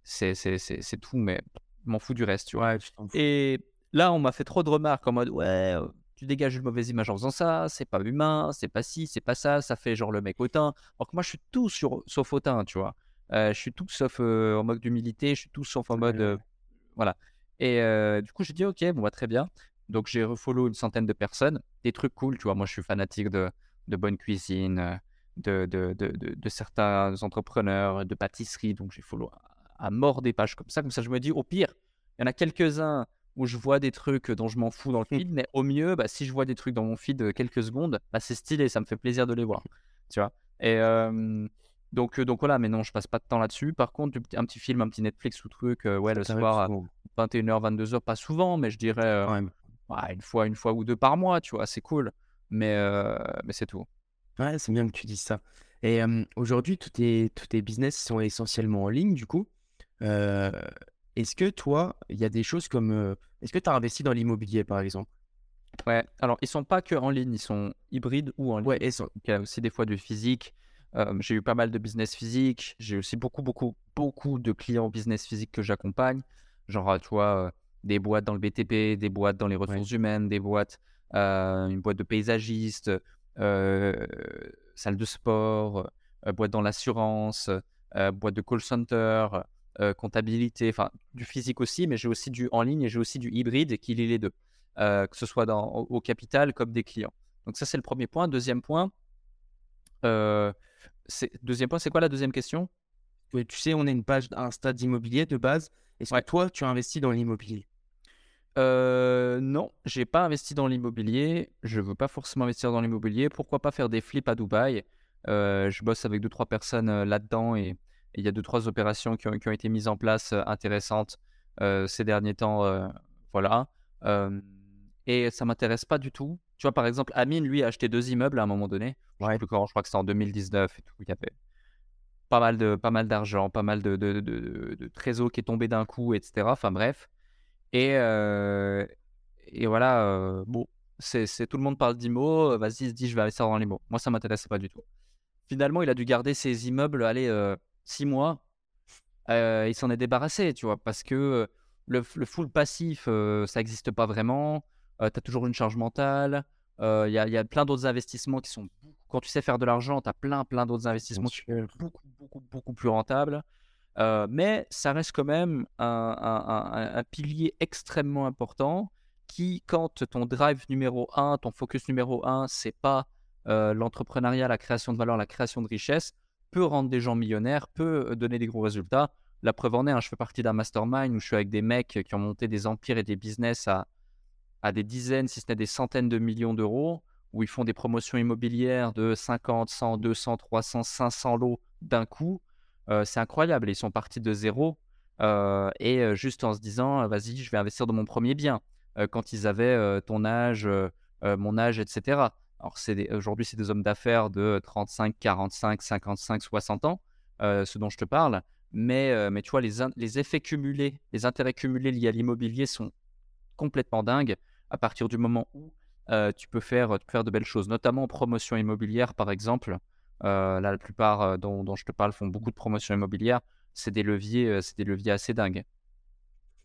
c'est tout, mais je m'en fous du reste, tu vois. et là, on m'a fait trop de remarques en mode ouais, tu dégages une mauvaise image en faisant ça, c'est pas humain, c'est pas ci, c'est pas ça, ça fait genre le mec hautain. Alors que moi, je suis tout sur, sauf hautain, tu vois. je suis tout sauf en mode d'humilité, je suis tout sauf en mode. voilà. Et du coup, j'ai dit ok, bon, bah, très bien. Donc, j'ai refollow une centaine de personnes, des trucs cool, tu vois. Moi, je suis fanatique de, de bonne cuisine, de, de, de, de, certains entrepreneurs, de pâtisserie. Donc, j'ai follow à, mort des pages comme ça. Comme ça, je me dis, au pire, il y en a quelques-uns où je vois des trucs dont je m'en fous dans le mmh. feed, mais au mieux, bah, si je vois des trucs dans mon feed quelques secondes, bah, c'est stylé, ça me fait plaisir de les voir. Tu vois Et donc, donc voilà, mais non, je passe pas de temps là-dessus. Par contre, un petit film, un petit Netflix ou truc, ouais, le soir à 21h, 22h, pas souvent, mais je dirais une fois, une fois ou deux par mois, tu vois, c'est cool. Mais, mais c'est tout. Ouais, c'est bien que tu dises ça. Et aujourd'hui, tous tes, tous tes business sont essentiellement en ligne, du coup? Est-ce que toi, il y a des choses comme. est-ce que tu as investi dans l'immobilier, par exemple? Ouais, alors ils sont pas que en ligne, ils sont hybrides ou en ligne. Ouais, Il y a aussi des fois du physique. j'ai eu pas mal de business physique. J'ai aussi beaucoup, beaucoup, beaucoup de clients business physique que j'accompagne. Genre, tu vois, des boîtes dans le BTP, des boîtes dans les ressources humaines, des boîtes, euh, une boîte de paysagiste, euh, salle de sport, euh, boîte dans l'assurance, boîte de call center, comptabilité, enfin du physique aussi, mais j'ai aussi du en ligne et j'ai aussi du hybride qui lie les deux, que ce soit dans, au, capital comme des clients. Donc ça c'est le premier point. Deuxième point, deuxième point, c'est quoi la deuxième question? Tu sais, on a une page Insta d'immobilier de base. Est-ce que toi, tu as investi dans l'immobilier? Euh, non, j'ai pas investi dans l'immobilier. Je veux pas forcément investir dans l'immobilier. Pourquoi pas faire des flips à Dubaï? Euh, Je bosse avec deux trois personnes euh, là-dedans et il y a deux trois opérations qui ont, été mises en place euh, intéressantes ces derniers temps. voilà. et ça m'intéresse pas du tout. Tu vois, par exemple, Amine, lui, a acheté deux immeubles à un moment donné. Je, je crois que c'était en 2019 et tout. Il y avait pas mal de pas mal d'argent, pas mal de, de, de, trésor qui est tombé d'un coup, etc. Enfin bref. Et, et voilà, bon, c'est, tout le monde parle d'IMO, vas-y, il se dit je vais investir dans l'IMO. Moi, ça m'intéressait pas du tout. Finalement, il a dû garder ses immeubles, allez, six mois. il s'en est débarrassé, tu vois, parce que le, le full passif, ça n'existe pas vraiment. tu as toujours une charge mentale. Il y, a plein d'autres investissements qui sont. Quand tu sais faire de l'argent, tu as plein, plein d'autres investissements qui sont beaucoup, beaucoup, beaucoup plus rentables. mais ça reste quand même un, pilier extrêmement important qui, quand ton drive numéro un, ton focus numéro un, c'est pas l'entrepreneuriat, la création de valeur, la création de richesse, peut rendre des gens millionnaires, peut donner des gros résultats. La preuve en est, hein, je fais partie d'un mastermind où je suis avec des mecs qui ont monté des empires et des business à, des dizaines, si ce n'est des centaines de millions d'euros, où ils font des promotions immobilières de 50, 100, 200, 300, 500 lots d'un coup. Euh, c'est incroyable. Ils sont partis de zéro euh, et euh, juste en se disant, vas-y, je vais investir dans mon premier bien. quand ils avaient ton âge, mon âge, etc. Alors aujourd'hui, c'est des hommes d'affaires de 35, 45, 55, 60 ans, ce dont je te parle. Mais, mais tu vois, les, effets cumulés, les intérêts cumulés liés à l'immobilier sont complètement dingues à partir du moment où tu, peux faire, de belles choses, notamment en promotion immobilière, par exemple. là, la plupart dont, je te parle font beaucoup de promotions immobilières. C'est des leviers, c'est des leviers assez dingues.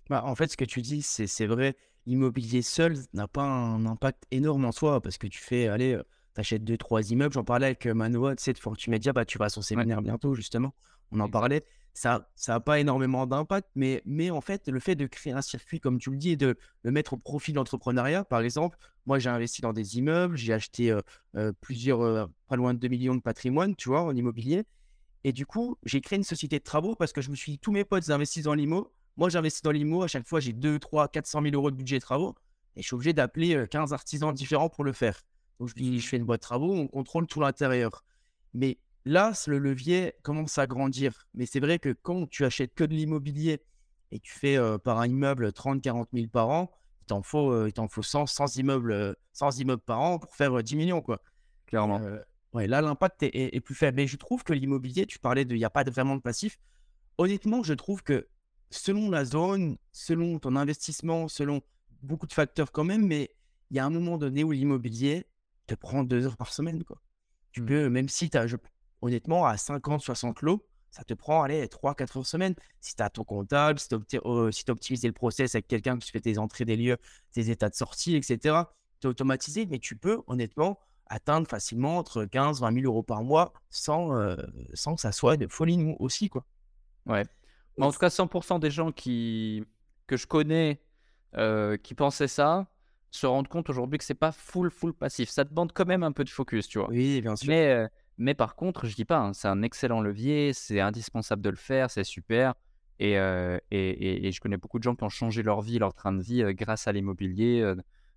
Bah, en fait, ce que tu dis, c'est vrai. L'immobilier seul n'a pas un impact énorme en soi parce que tu fais, allez, tu achètes deux, trois immeubles. J'en parlais avec Manoa, tu sais, de Fortune Media, bah, tu vas à son séminaire bientôt, justement. On en parlait ça n'a pas énormément d'impact, mais, mais en fait, le fait de créer un circuit, comme tu le dis, et de le mettre au profit de l'entrepreneuriat, par exemple, moi j'ai investi dans des immeubles, j'ai acheté plusieurs, pas loin de 2 millions de patrimoine, tu vois, en immobilier. Et du coup, j'ai créé une société de travaux parce que je me suis dit, tous mes potes investissent dans l'IMO. Moi, j'investis dans l'IMO. À chaque fois, j'ai 2, 3, 400 000 euros de budget de travaux. Et je suis obligé d'appeler 15 artisans différents pour le faire. Donc, je je fais une boîte de travaux, on contrôle tout l'intérieur. Mais Là, le levier commence à grandir. Mais c'est vrai que quand tu achètes que de l'immobilier et tu fais par un immeuble 30-40 000 par an, il t'en faut, il t'en faut 100, 100, immeubles, 100 immeubles par an pour faire 10 millions. Quoi. Clairement. ouais, là, l'impact est, plus faible. Mais je trouve que l'immobilier, tu parlais de, il n'y a pas vraiment de passif. Honnêtement, je trouve que selon la zone, selon ton investissement, selon beaucoup de facteurs quand même, mais il y a un moment donné où l'immobilier te prend deux heures par semaine. Quoi. Tu mmh. peux, même si tu as, honnêtement, à 50, 60 lots, ça te prend allez, 3-4 heures semaine. Si tu as ton comptable, si tu as optimisé le process avec quelqu'un qui fait tes entrées des lieux, tes états de sortie, etc., tu automatisé, mais tu peux honnêtement atteindre facilement entre 15 20 000 euros par mois sans, euh, sans que ça soit de folie aussi. Quoi. Ouais. Mais en tout cas, 100% des gens qui, que je connais euh, qui pensaient ça se rendent compte aujourd'hui que c'est pas full, full passif. Ça demande quand même un peu de focus, tu vois. Oui, bien sûr. Mais, euh, mais par contre, je dis pas, hein, c'est un excellent levier, c'est indispensable de le faire, c'est super. Et, et, et, je connais beaucoup de gens qui ont changé leur vie, leur train de vie grâce à l'immobilier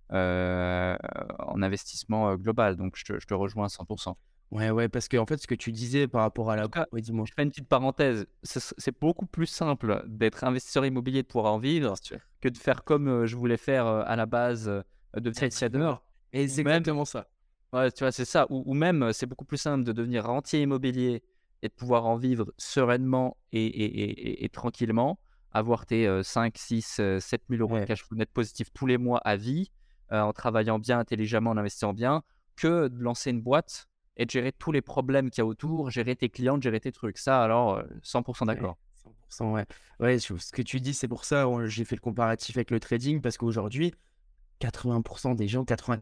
en investissement global. Donc, je te, je te, rejoins à 100%. Ouais, ouais, parce que en fait, ce que tu disais par rapport à la. Oui, dis-moi. Je fais une petite parenthèse. C'est beaucoup plus simple d'être investisseur immobilier, de pouvoir en vivre, que de faire comme je voulais faire à la base de trader. Et c'est exactement ça. Ouais, tu vois, c'est ça. Ou, même, c'est beaucoup plus simple de devenir rentier immobilier et de pouvoir en vivre sereinement et, et, tranquillement, avoir tes 5, 6, 7 000 euros de cash flow net positif tous les mois à vie, en travaillant bien, intelligemment, en investissant bien, que de lancer une boîte et de gérer tous les problèmes qu'il y a autour, gérer tes clients, gérer tes trucs. Ça, alors, 100% d'accord. 100%, ouais. Ouais, ce que tu dis, c'est pour ça, j'ai fait le comparatif avec le trading, parce qu'aujourd'hui, 80% des gens, 80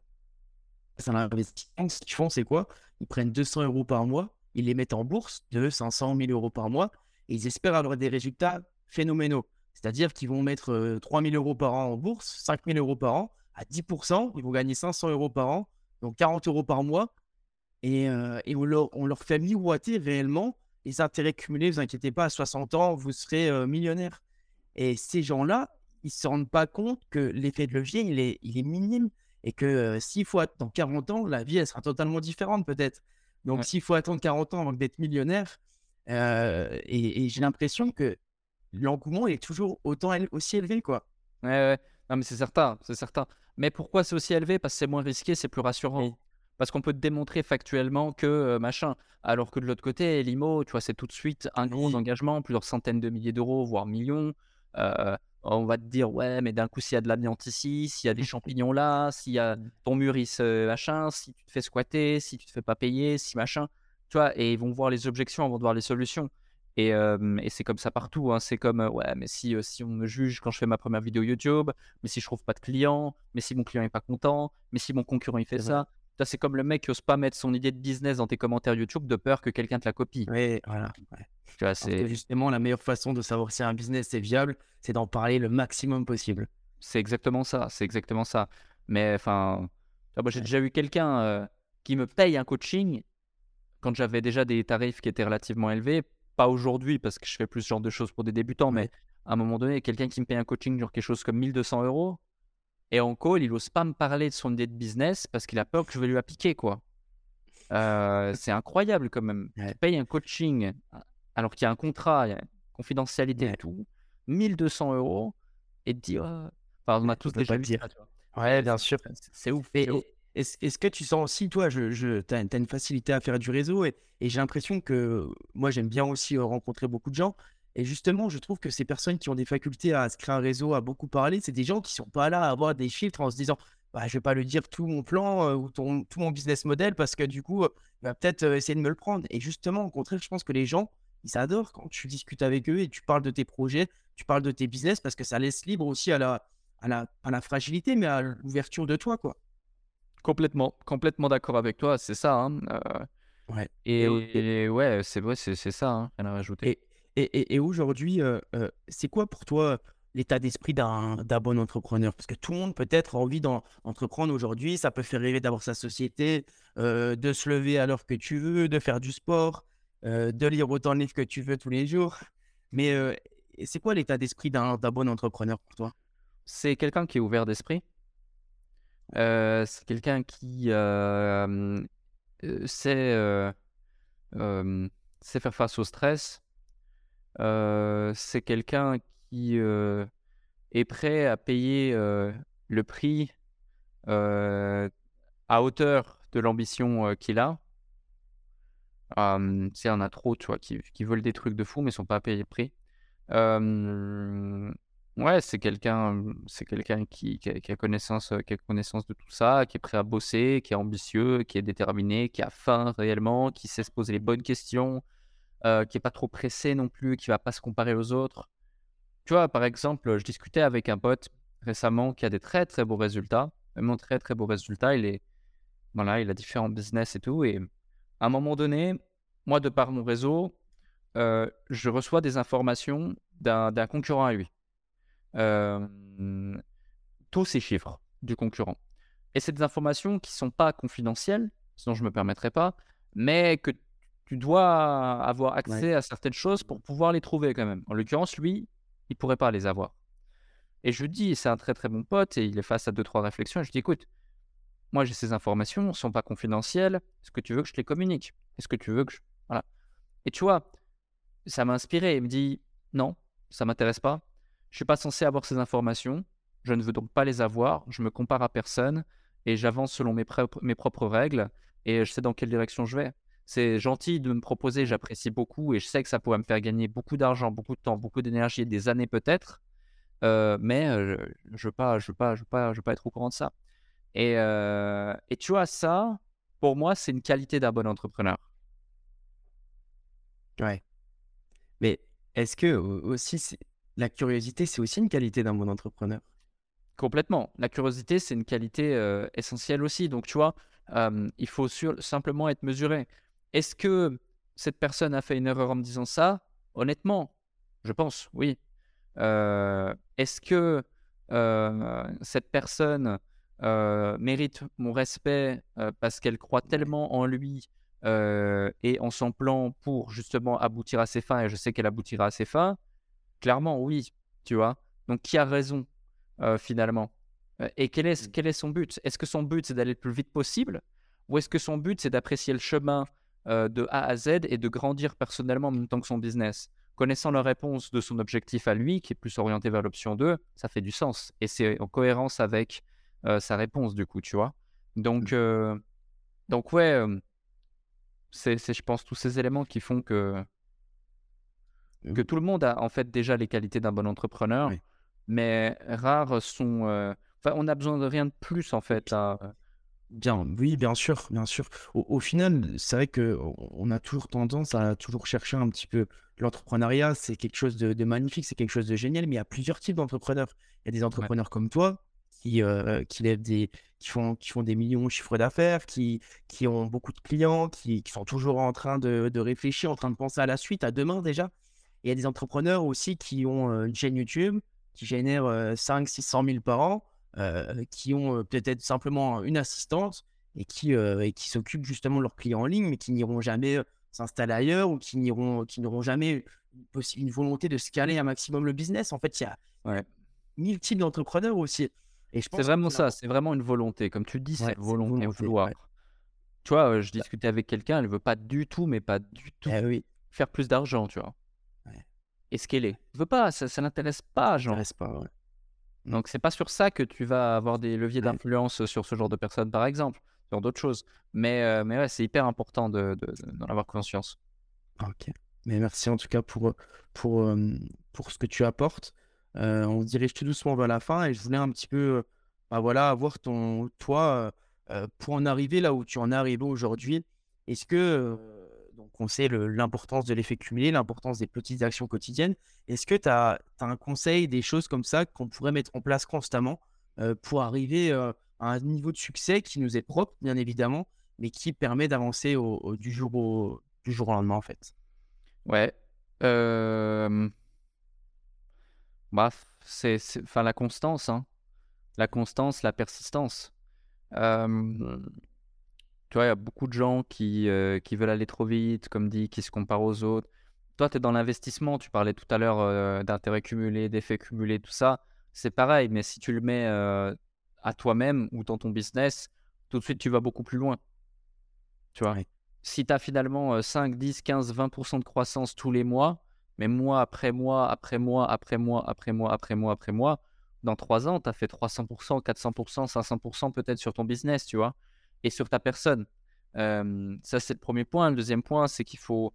c'est un investissement. Ce qu'ils font, c'est quoi? Ils prennent 200 euros par mois, ils les mettent en bourse de 500 000 euros par mois et ils espèrent avoir des résultats phénoménaux. C'est-à-dire qu'ils vont mettre 3 000 euros par an en bourse, 5 000 euros par an, à 10%, ils vont gagner 500 euros par an, donc 40 euros par mois. Et, et on, leur, on, leur, fait miroiter réellement les intérêts cumulés. Ne vous inquiétez pas, à 60 ans, vous serez millionnaire. Et ces gens-là, ils ne se rendent pas compte que l'effet de levier, il est, il est minime et que s'il faut attendre 40 ans, la vie, elle sera totalement différente peut-être. Donc, s'il faut attendre 40 ans avant d'être millionnaire, et, j'ai l'impression que l'engouement est toujours autant aussi élevé, quoi. Ouais, ouais. Non, mais c'est certain, c'est certain. Mais pourquoi c'est aussi élevé? Parce que c'est moins risqué, c'est plus rassurant. Parce qu'on peut te démontrer factuellement que machin. Alors que de l'autre côté, l'IMO, tu vois, c'est tout de suite un gros engagement, plusieurs centaines de milliers d'euros, voire millions on va te dire ouais mais d'un coup s'il y a de l'amiante ici, s'il y a des champignons là, s'il y a ton mur machin, si tu te fais squatter, si tu te fais pas payer, si machin, tu vois, et ils vont voir les objections avant de voir les solutions. Et, euh, et c'est comme ça partout. hein. C'est comme, euh, ouais, mais si, euh, si on me juge quand je fais ma première vidéo YouTube, mais si je trouve pas de clients, mais si mon client est pas content, mais si mon concurrent il fait ça. C'est comme le mec qui ose pas mettre son idée de business dans tes commentaires YouTube de peur que quelqu'un te la copie. Oui, voilà. ouais. Tu vois, Parce que c'est justement, la meilleure façon de savoir si un business est viable, c'est d'en parler le maximum possible. c'est exactement ça. C'est exactement ça. Mais enfin, moi, j'ai Ouais. déjà eu quelqu'un euh, qui me paye un coaching quand j'avais déjà des tarifs qui étaient relativement élevés. Pas aujourd'hui parce que je fais plus ce genre de choses pour des débutants, mais à un moment donné, quelqu'un qui me paye un coaching sur quelque chose comme 1200 euros et en call, il n'ose pas me parler de son idée de business parce qu'il a peur que je vais lui appliquer quoi. Euh, c'est incroyable quand même. Ouais. Tu payes un coaching alors qu'il y a un contrat, il y a une confidentialité et tout, 1200 euros et te dire, enfin, on a tous déjà vu ça. Ouais, bien sûr. c'est- ouf. Et, est-ce est-ce que tu sens aussi, toi, je, je, tu as, une facilité à faire du réseau et, et j'ai l'impression que moi, j'aime bien aussi euh, rencontrer beaucoup de gens. Et justement, je trouve que ces personnes qui ont des facultés à se créer un réseau, à beaucoup parler, c'est des gens qui sont pas là à avoir des filtres en se disant bah, je vais pas lui dire tout mon plan euh, ou ton- tout mon business model parce que du coup, euh, il va peut-être euh, essayer de me le prendre. Et justement, au contraire, je pense que les gens, ils adorent quand tu discutes avec eux et tu parles de tes projets, tu parles de tes business parce que ça laisse libre aussi à la, à la, à la fragilité, mais à l'ouverture de toi, quoi. Complètement, complètement d'accord avec toi, c'est ça. hein, Ouais. et, ouais, c'est vrai, c'est c'est ça, hein, rien à rajouter. et, et, aujourd'hui, euh, euh, c'est quoi pour toi l'état d'esprit d'un bon entrepreneur? Parce que tout le monde peut-être a envie d'entreprendre aujourd'hui. Ça peut faire rêver d'avoir sa société, euh, de se lever à l'heure que tu veux, de faire du sport, euh, de lire autant de livres que tu veux tous les jours. Mais euh, c'est quoi l'état d'esprit d'un bon entrepreneur pour toi? C'est quelqu'un qui est ouvert d'esprit, euh, c'est quelqu'un qui euh, euh, sait, euh, euh, faire face au stress, euh, c'est quelqu'un qui est prêt à payer le prix à hauteur de l'ambition qu'il a. Il y en a trop, tu vois, qui, qui veulent des trucs de fou, mais sont pas payés le prix. Ouais, c'est quelqu'un, c'est quelqu'un qui, a, connaissance, qui a connaissance de tout ça, qui est prêt à bosser, qui est ambitieux, qui est déterminé, qui a faim réellement, qui sait se poser les bonnes questions, euh, qui est pas trop pressé non plus, qui va pas se comparer aux autres. Tu vois, par exemple, je discutais avec un pote récemment qui a des très très beaux résultats, vraiment très très beaux résultats. Il est, voilà, il a différents business et tout, et à un moment donné, moi, de par mon réseau, euh, je reçois des informations d'un concurrent à lui. Tous ces chiffres du concurrent. Et c'est des informations qui sont pas confidentielles, sinon je ne me permettrai pas, mais que tu dois avoir Ouais. accès à certaines choses pour pouvoir les trouver quand même. En l'occurrence, lui, il pourrait pas les avoir. Et je lui dis, c'est un très très bon pote, et il est face à deux, trois réflexions, et je dis, écoute, moi j'ai ces informations, elles ne sont pas confidentielles, est-ce que tu veux que je te les communique? Est-ce que tu veux que je... Voilà. Et tu vois, ça m'a inspiré. Il me dit non, ça m'intéresse pas. Je suis pas censé avoir ces informations. Je ne veux donc pas les avoir. Je me compare à personne et j'avance selon mes propres règles et je sais dans quelle direction je vais. C'est gentil de me proposer, j'apprécie beaucoup et je sais que ça pourrait me faire gagner beaucoup d'argent, beaucoup de temps, beaucoup d'énergie et des années peut-être. Euh, mais euh, je, je veux pas, je veux pas, je veux pas, je veux pas être au courant de ça. Et, euh, et tu vois ça, pour moi, c'est une qualité d'un bon entrepreneur. Ouais. Mais est-ce que au- aussi, c'est- la curiosité, c'est aussi une qualité d'un bon entrepreneur? Complètement. La curiosité, c'est une qualité essentielle aussi. Donc, tu vois, il faut sur- simplement être mesuré. Est-ce que cette personne a fait une erreur en me disant ça? Honnêtement, je pense, oui. Euh, Est-ce que euh, cette personne euh, mérite mon respect parce qu'elle croit tellement en lui et en son plan pour justement aboutir à ses fins et je sais qu'elle aboutira à ses fins? Clairement, oui, tu vois. Donc, qui a raison finalement? Et quel est, Mmh. quel est son but? Est-ce que son but, c'est d'aller le plus vite possible? Ou est-ce que son but, c'est d'apprécier le chemin euh, de A à Z et de grandir personnellement en même temps que son business Connaissant la réponse de son objectif à lui, qui est plus orienté vers l'option 2, ça fait du sens. Et c'est en cohérence avec euh, sa réponse, du coup, tu vois. Donc, Mmh. euh, donc ouais, c'est, c'est, je pense, tous ces éléments qui font que, que Mmh. tout le monde a en fait déjà les qualités d'un bon entrepreneur, Oui. mais rares sont. Enfin, on n'a besoin de rien de plus en fait. Bien, oui, bien sûr, bien sûr. Au, au final, c'est vrai que on a toujours tendance à toujours chercher un petit peu l'entrepreneuriat, c'est quelque chose de, magnifique, c'est quelque chose de génial, mais il y a plusieurs types d'entrepreneurs. Il y a des entrepreneurs comme toi qui, qui, lèvent des, qui, font, qui font des millions de chiffres d'affaires, qui, qui ont beaucoup de clients, qui, qui sont toujours en train de, de, réfléchir, en train de penser à la suite, à demain déjà. Et il y a des entrepreneurs aussi qui ont une chaîne YouTube, qui génèrent 5 600 000 par an, qui ont peut-être simplement une assistante et qui, et qui s'occupent justement de leurs clients en ligne, mais qui n'iront jamais s'installer ailleurs ou qui n'iront, qui n'auront jamais une, volonté de scaler un maximum le business. En fait, il y a ouais. mille types d'entrepreneurs aussi. Et je c'est vraiment ça, c'est vraiment une volonté. Comme tu dis, c'est une volonté, vouloir. Tu vois, je discutais avec quelqu'un, elle veut pas du tout, mais pas du tout eh oui. faire plus d'argent, tu vois. Et ce qu'elle est. Elle veut pas, ça, ça l'intéresse pas, genre. pas, Donc c'est pas sur ça que tu vas avoir des leviers d'influence sur ce genre de personnes, par exemple sur d'autres choses. Mais, euh, mais ouais, c'est hyper important d'en de, de, avoir conscience. Ok. Mais merci en tout cas pour, pour, euh, pour ce que tu apportes. Euh, on se dirige tout doucement vers la fin et je voulais un petit peu bah voilà, avoir ton, toi, pour en arriver là où tu en es arrivé aujourd'hui. Est-ce que, on sait l'importance de l'effet cumulé, l'importance des petites actions quotidiennes, est-ce que tu as, as, un conseil, des choses comme ça qu'on pourrait mettre en place constamment pour arriver un niveau de succès qui nous est propre, bien évidemment, mais qui permet d'avancer au, du, jour au, du jour au lendemain, en fait? Ouais. Euh... Bah, c'est enfin la constance, hein. la constance, la persistance. Euh... Tu vois, il y a beaucoup de gens qui, euh, qui veulent aller trop vite, comme dit, qui se comparent aux autres. Toi, tu es dans l'investissement, tu parlais tout à l'heure euh, d'intérêts cumulés, d'effets cumulés, tout ça. C'est pareil, mais si tu le mets euh, à toi-même ou dans ton business, tout de suite, tu vas beaucoup plus loin. Tu vois? Si tu as finalement 5, 10, 15, 20% de croissance tous les mois, mais mois après mois, après mois, après mois, après mois, après mois, après mois, dans 3 ans, tu as fait 300%, 400%, 500% peut-être sur ton business, tu vois, et sur ta personne. ça, c'est le premier point. Le deuxième point, c'est qu'il faut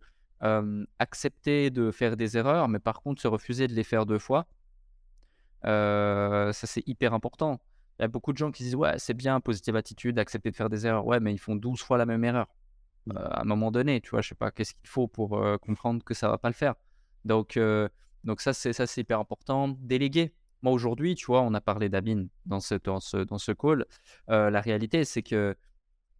accepter de faire des erreurs, mais par contre, se refuser de les faire deux fois. ça, c'est hyper important. Il y a beaucoup de gens qui disent Ouais, c'est bien, positive attitude, accepter de faire des erreurs. Ouais, mais ils font 12 fois la même erreur. Mmh. Euh, à un moment donné, tu vois, je sais pas, qu'est-ce qu'il faut pour euh, comprendre que ça va pas le faire. Donc, euh, donc ça, c'est ça, c'est hyper important. Déléguer. Moi, aujourd'hui, tu vois, on a parlé d'Amine dans ce, dans ce, dans ce call. la réalité, c'est que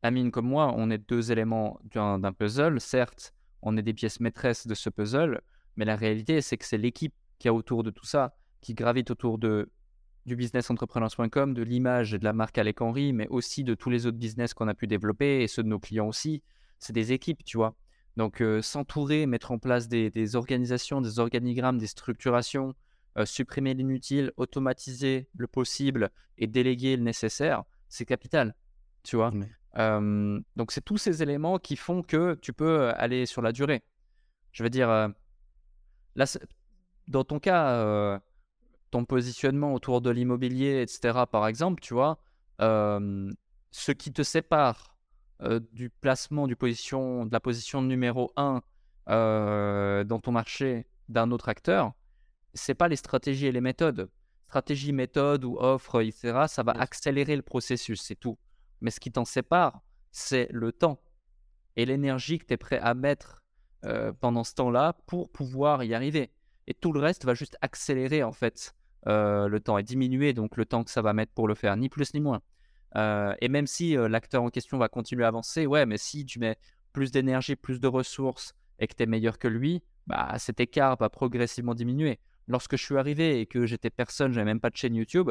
Amine comme moi, on est deux éléments d'un puzzle. Certes, on est des pièces maîtresses de ce puzzle, mais la réalité, c'est que c'est l'équipe qui a autour de tout ça, qui gravite autour de du businessentrepreneurs.com, de l'image et de la marque Alec Henry, mais aussi de tous les autres business qu'on a pu développer et ceux de nos clients aussi. C'est des équipes, tu vois. Donc, euh, s'entourer, mettre en place des, organisations, des organigrammes, des structurations, euh, supprimer l'inutile, automatiser le possible et déléguer le nécessaire, c'est capital, tu vois. Donc, c'est tous ces éléments qui font que tu peux aller sur la durée. Je veux dire, là, dans ton cas, ton positionnement autour de l'immobilier, etc., par exemple, tu vois, ce qui te sépare du placement du position, de la position numéro 1 dans ton marché d'un autre acteur, c'est pas les stratégies et les méthodes. Stratégie, méthode ou offre, etc., ça va accélérer le processus, c'est tout. Mais ce qui t'en sépare, c'est le temps et l'énergie que tu es prêt à mettre pendant ce temps-là pour pouvoir y arriver. Et tout le reste va juste accélérer en fait euh, le temps est diminué, donc le temps que ça va mettre pour le faire, ni plus ni moins. Euh, et même si euh, l'acteur en question va continuer à avancer, ouais, mais si tu mets plus d'énergie, plus de ressources et que tu es meilleur que lui, bah, cet écart va progressivement diminuer. Lorsque je suis arrivé et que j'étais personne, j'avais même pas de chaîne YouTube,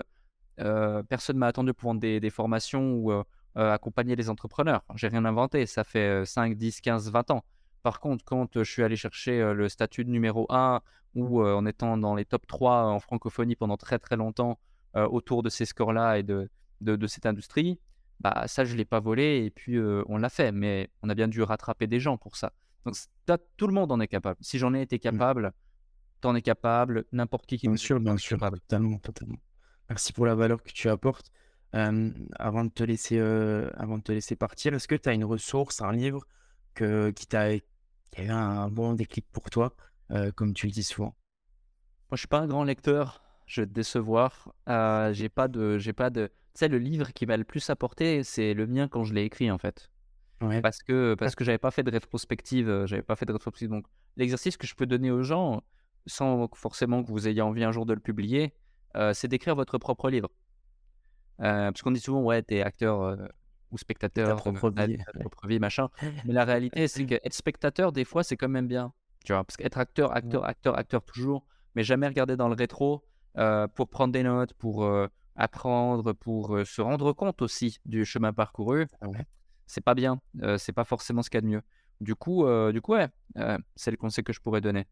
personne m'a attendu pour vendre des, des formations ou accompagner les entrepreneurs. J'ai rien inventé, ça fait 5, 10, 15, 20 ans. Par contre, quand je suis allé chercher le statut de numéro 1 ou en étant dans les top 3 en francophonie pendant très très longtemps autour de ces scores-là et de, de, cette industrie, bah ça je ne l'ai pas volé et puis on l'a fait, mais on a bien dû rattraper des gens pour ça. Donc tout le monde en est capable. Si j'en ai été mmh. capable, tu en es capable, n'importe qui qui Bien sûr, bien sûr, totalement, totalement. Merci pour la valeur que tu apportes. Avant, de te laisser, avant de te laisser partir, est-ce que tu as une ressource, un livre que, qui t'a eu un bon déclic pour toi, euh, comme tu le dis souvent? Moi, je suis pas un grand lecteur. Je vais te décevoir. J'ai pas de, j'ai pas de. Tu sais, le livre qui m'a le plus apporté, c'est le mien quand je l'ai écrit en fait. Ouais. parce que parce que j'avais pas fait de rétrospective, j'avais pas fait de rétrospective. Donc l'exercice que je peux donner aux gens, sans forcément que vous ayez envie un jour de le publier, c'est d'écrire votre propre livre. Euh, parce qu'on dit souvent, ouais, t'es acteur euh, ou spectateur, propre euh, vie, ta ouais. propre vie, machin. Mais la réalité, c'est qu'être spectateur, des fois, c'est quand même bien. Tu vois, parce qu'être acteur, acteur, acteur, acteur toujours, mais jamais regarder dans le rétro euh, pour prendre des notes, pour euh, apprendre, pour euh, se rendre compte aussi du chemin parcouru, Ouais. c'est pas bien. C'est pas forcément ce qu'il y a de mieux. Du coup, du coup, ouais, c'est le conseil que je pourrais donner.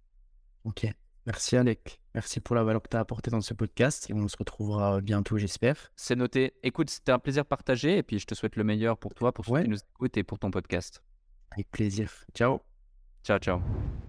Ok. Merci Alec. Merci pour la valeur que tu as apportée dans ce podcast et on se retrouvera bientôt, j'espère. C'est noté. Écoute, c'était un plaisir partagé et puis je te souhaite le meilleur pour toi, pour ceux Ouais. qui nous écoutent et pour ton podcast. Avec plaisir. Ciao. Ciao, ciao.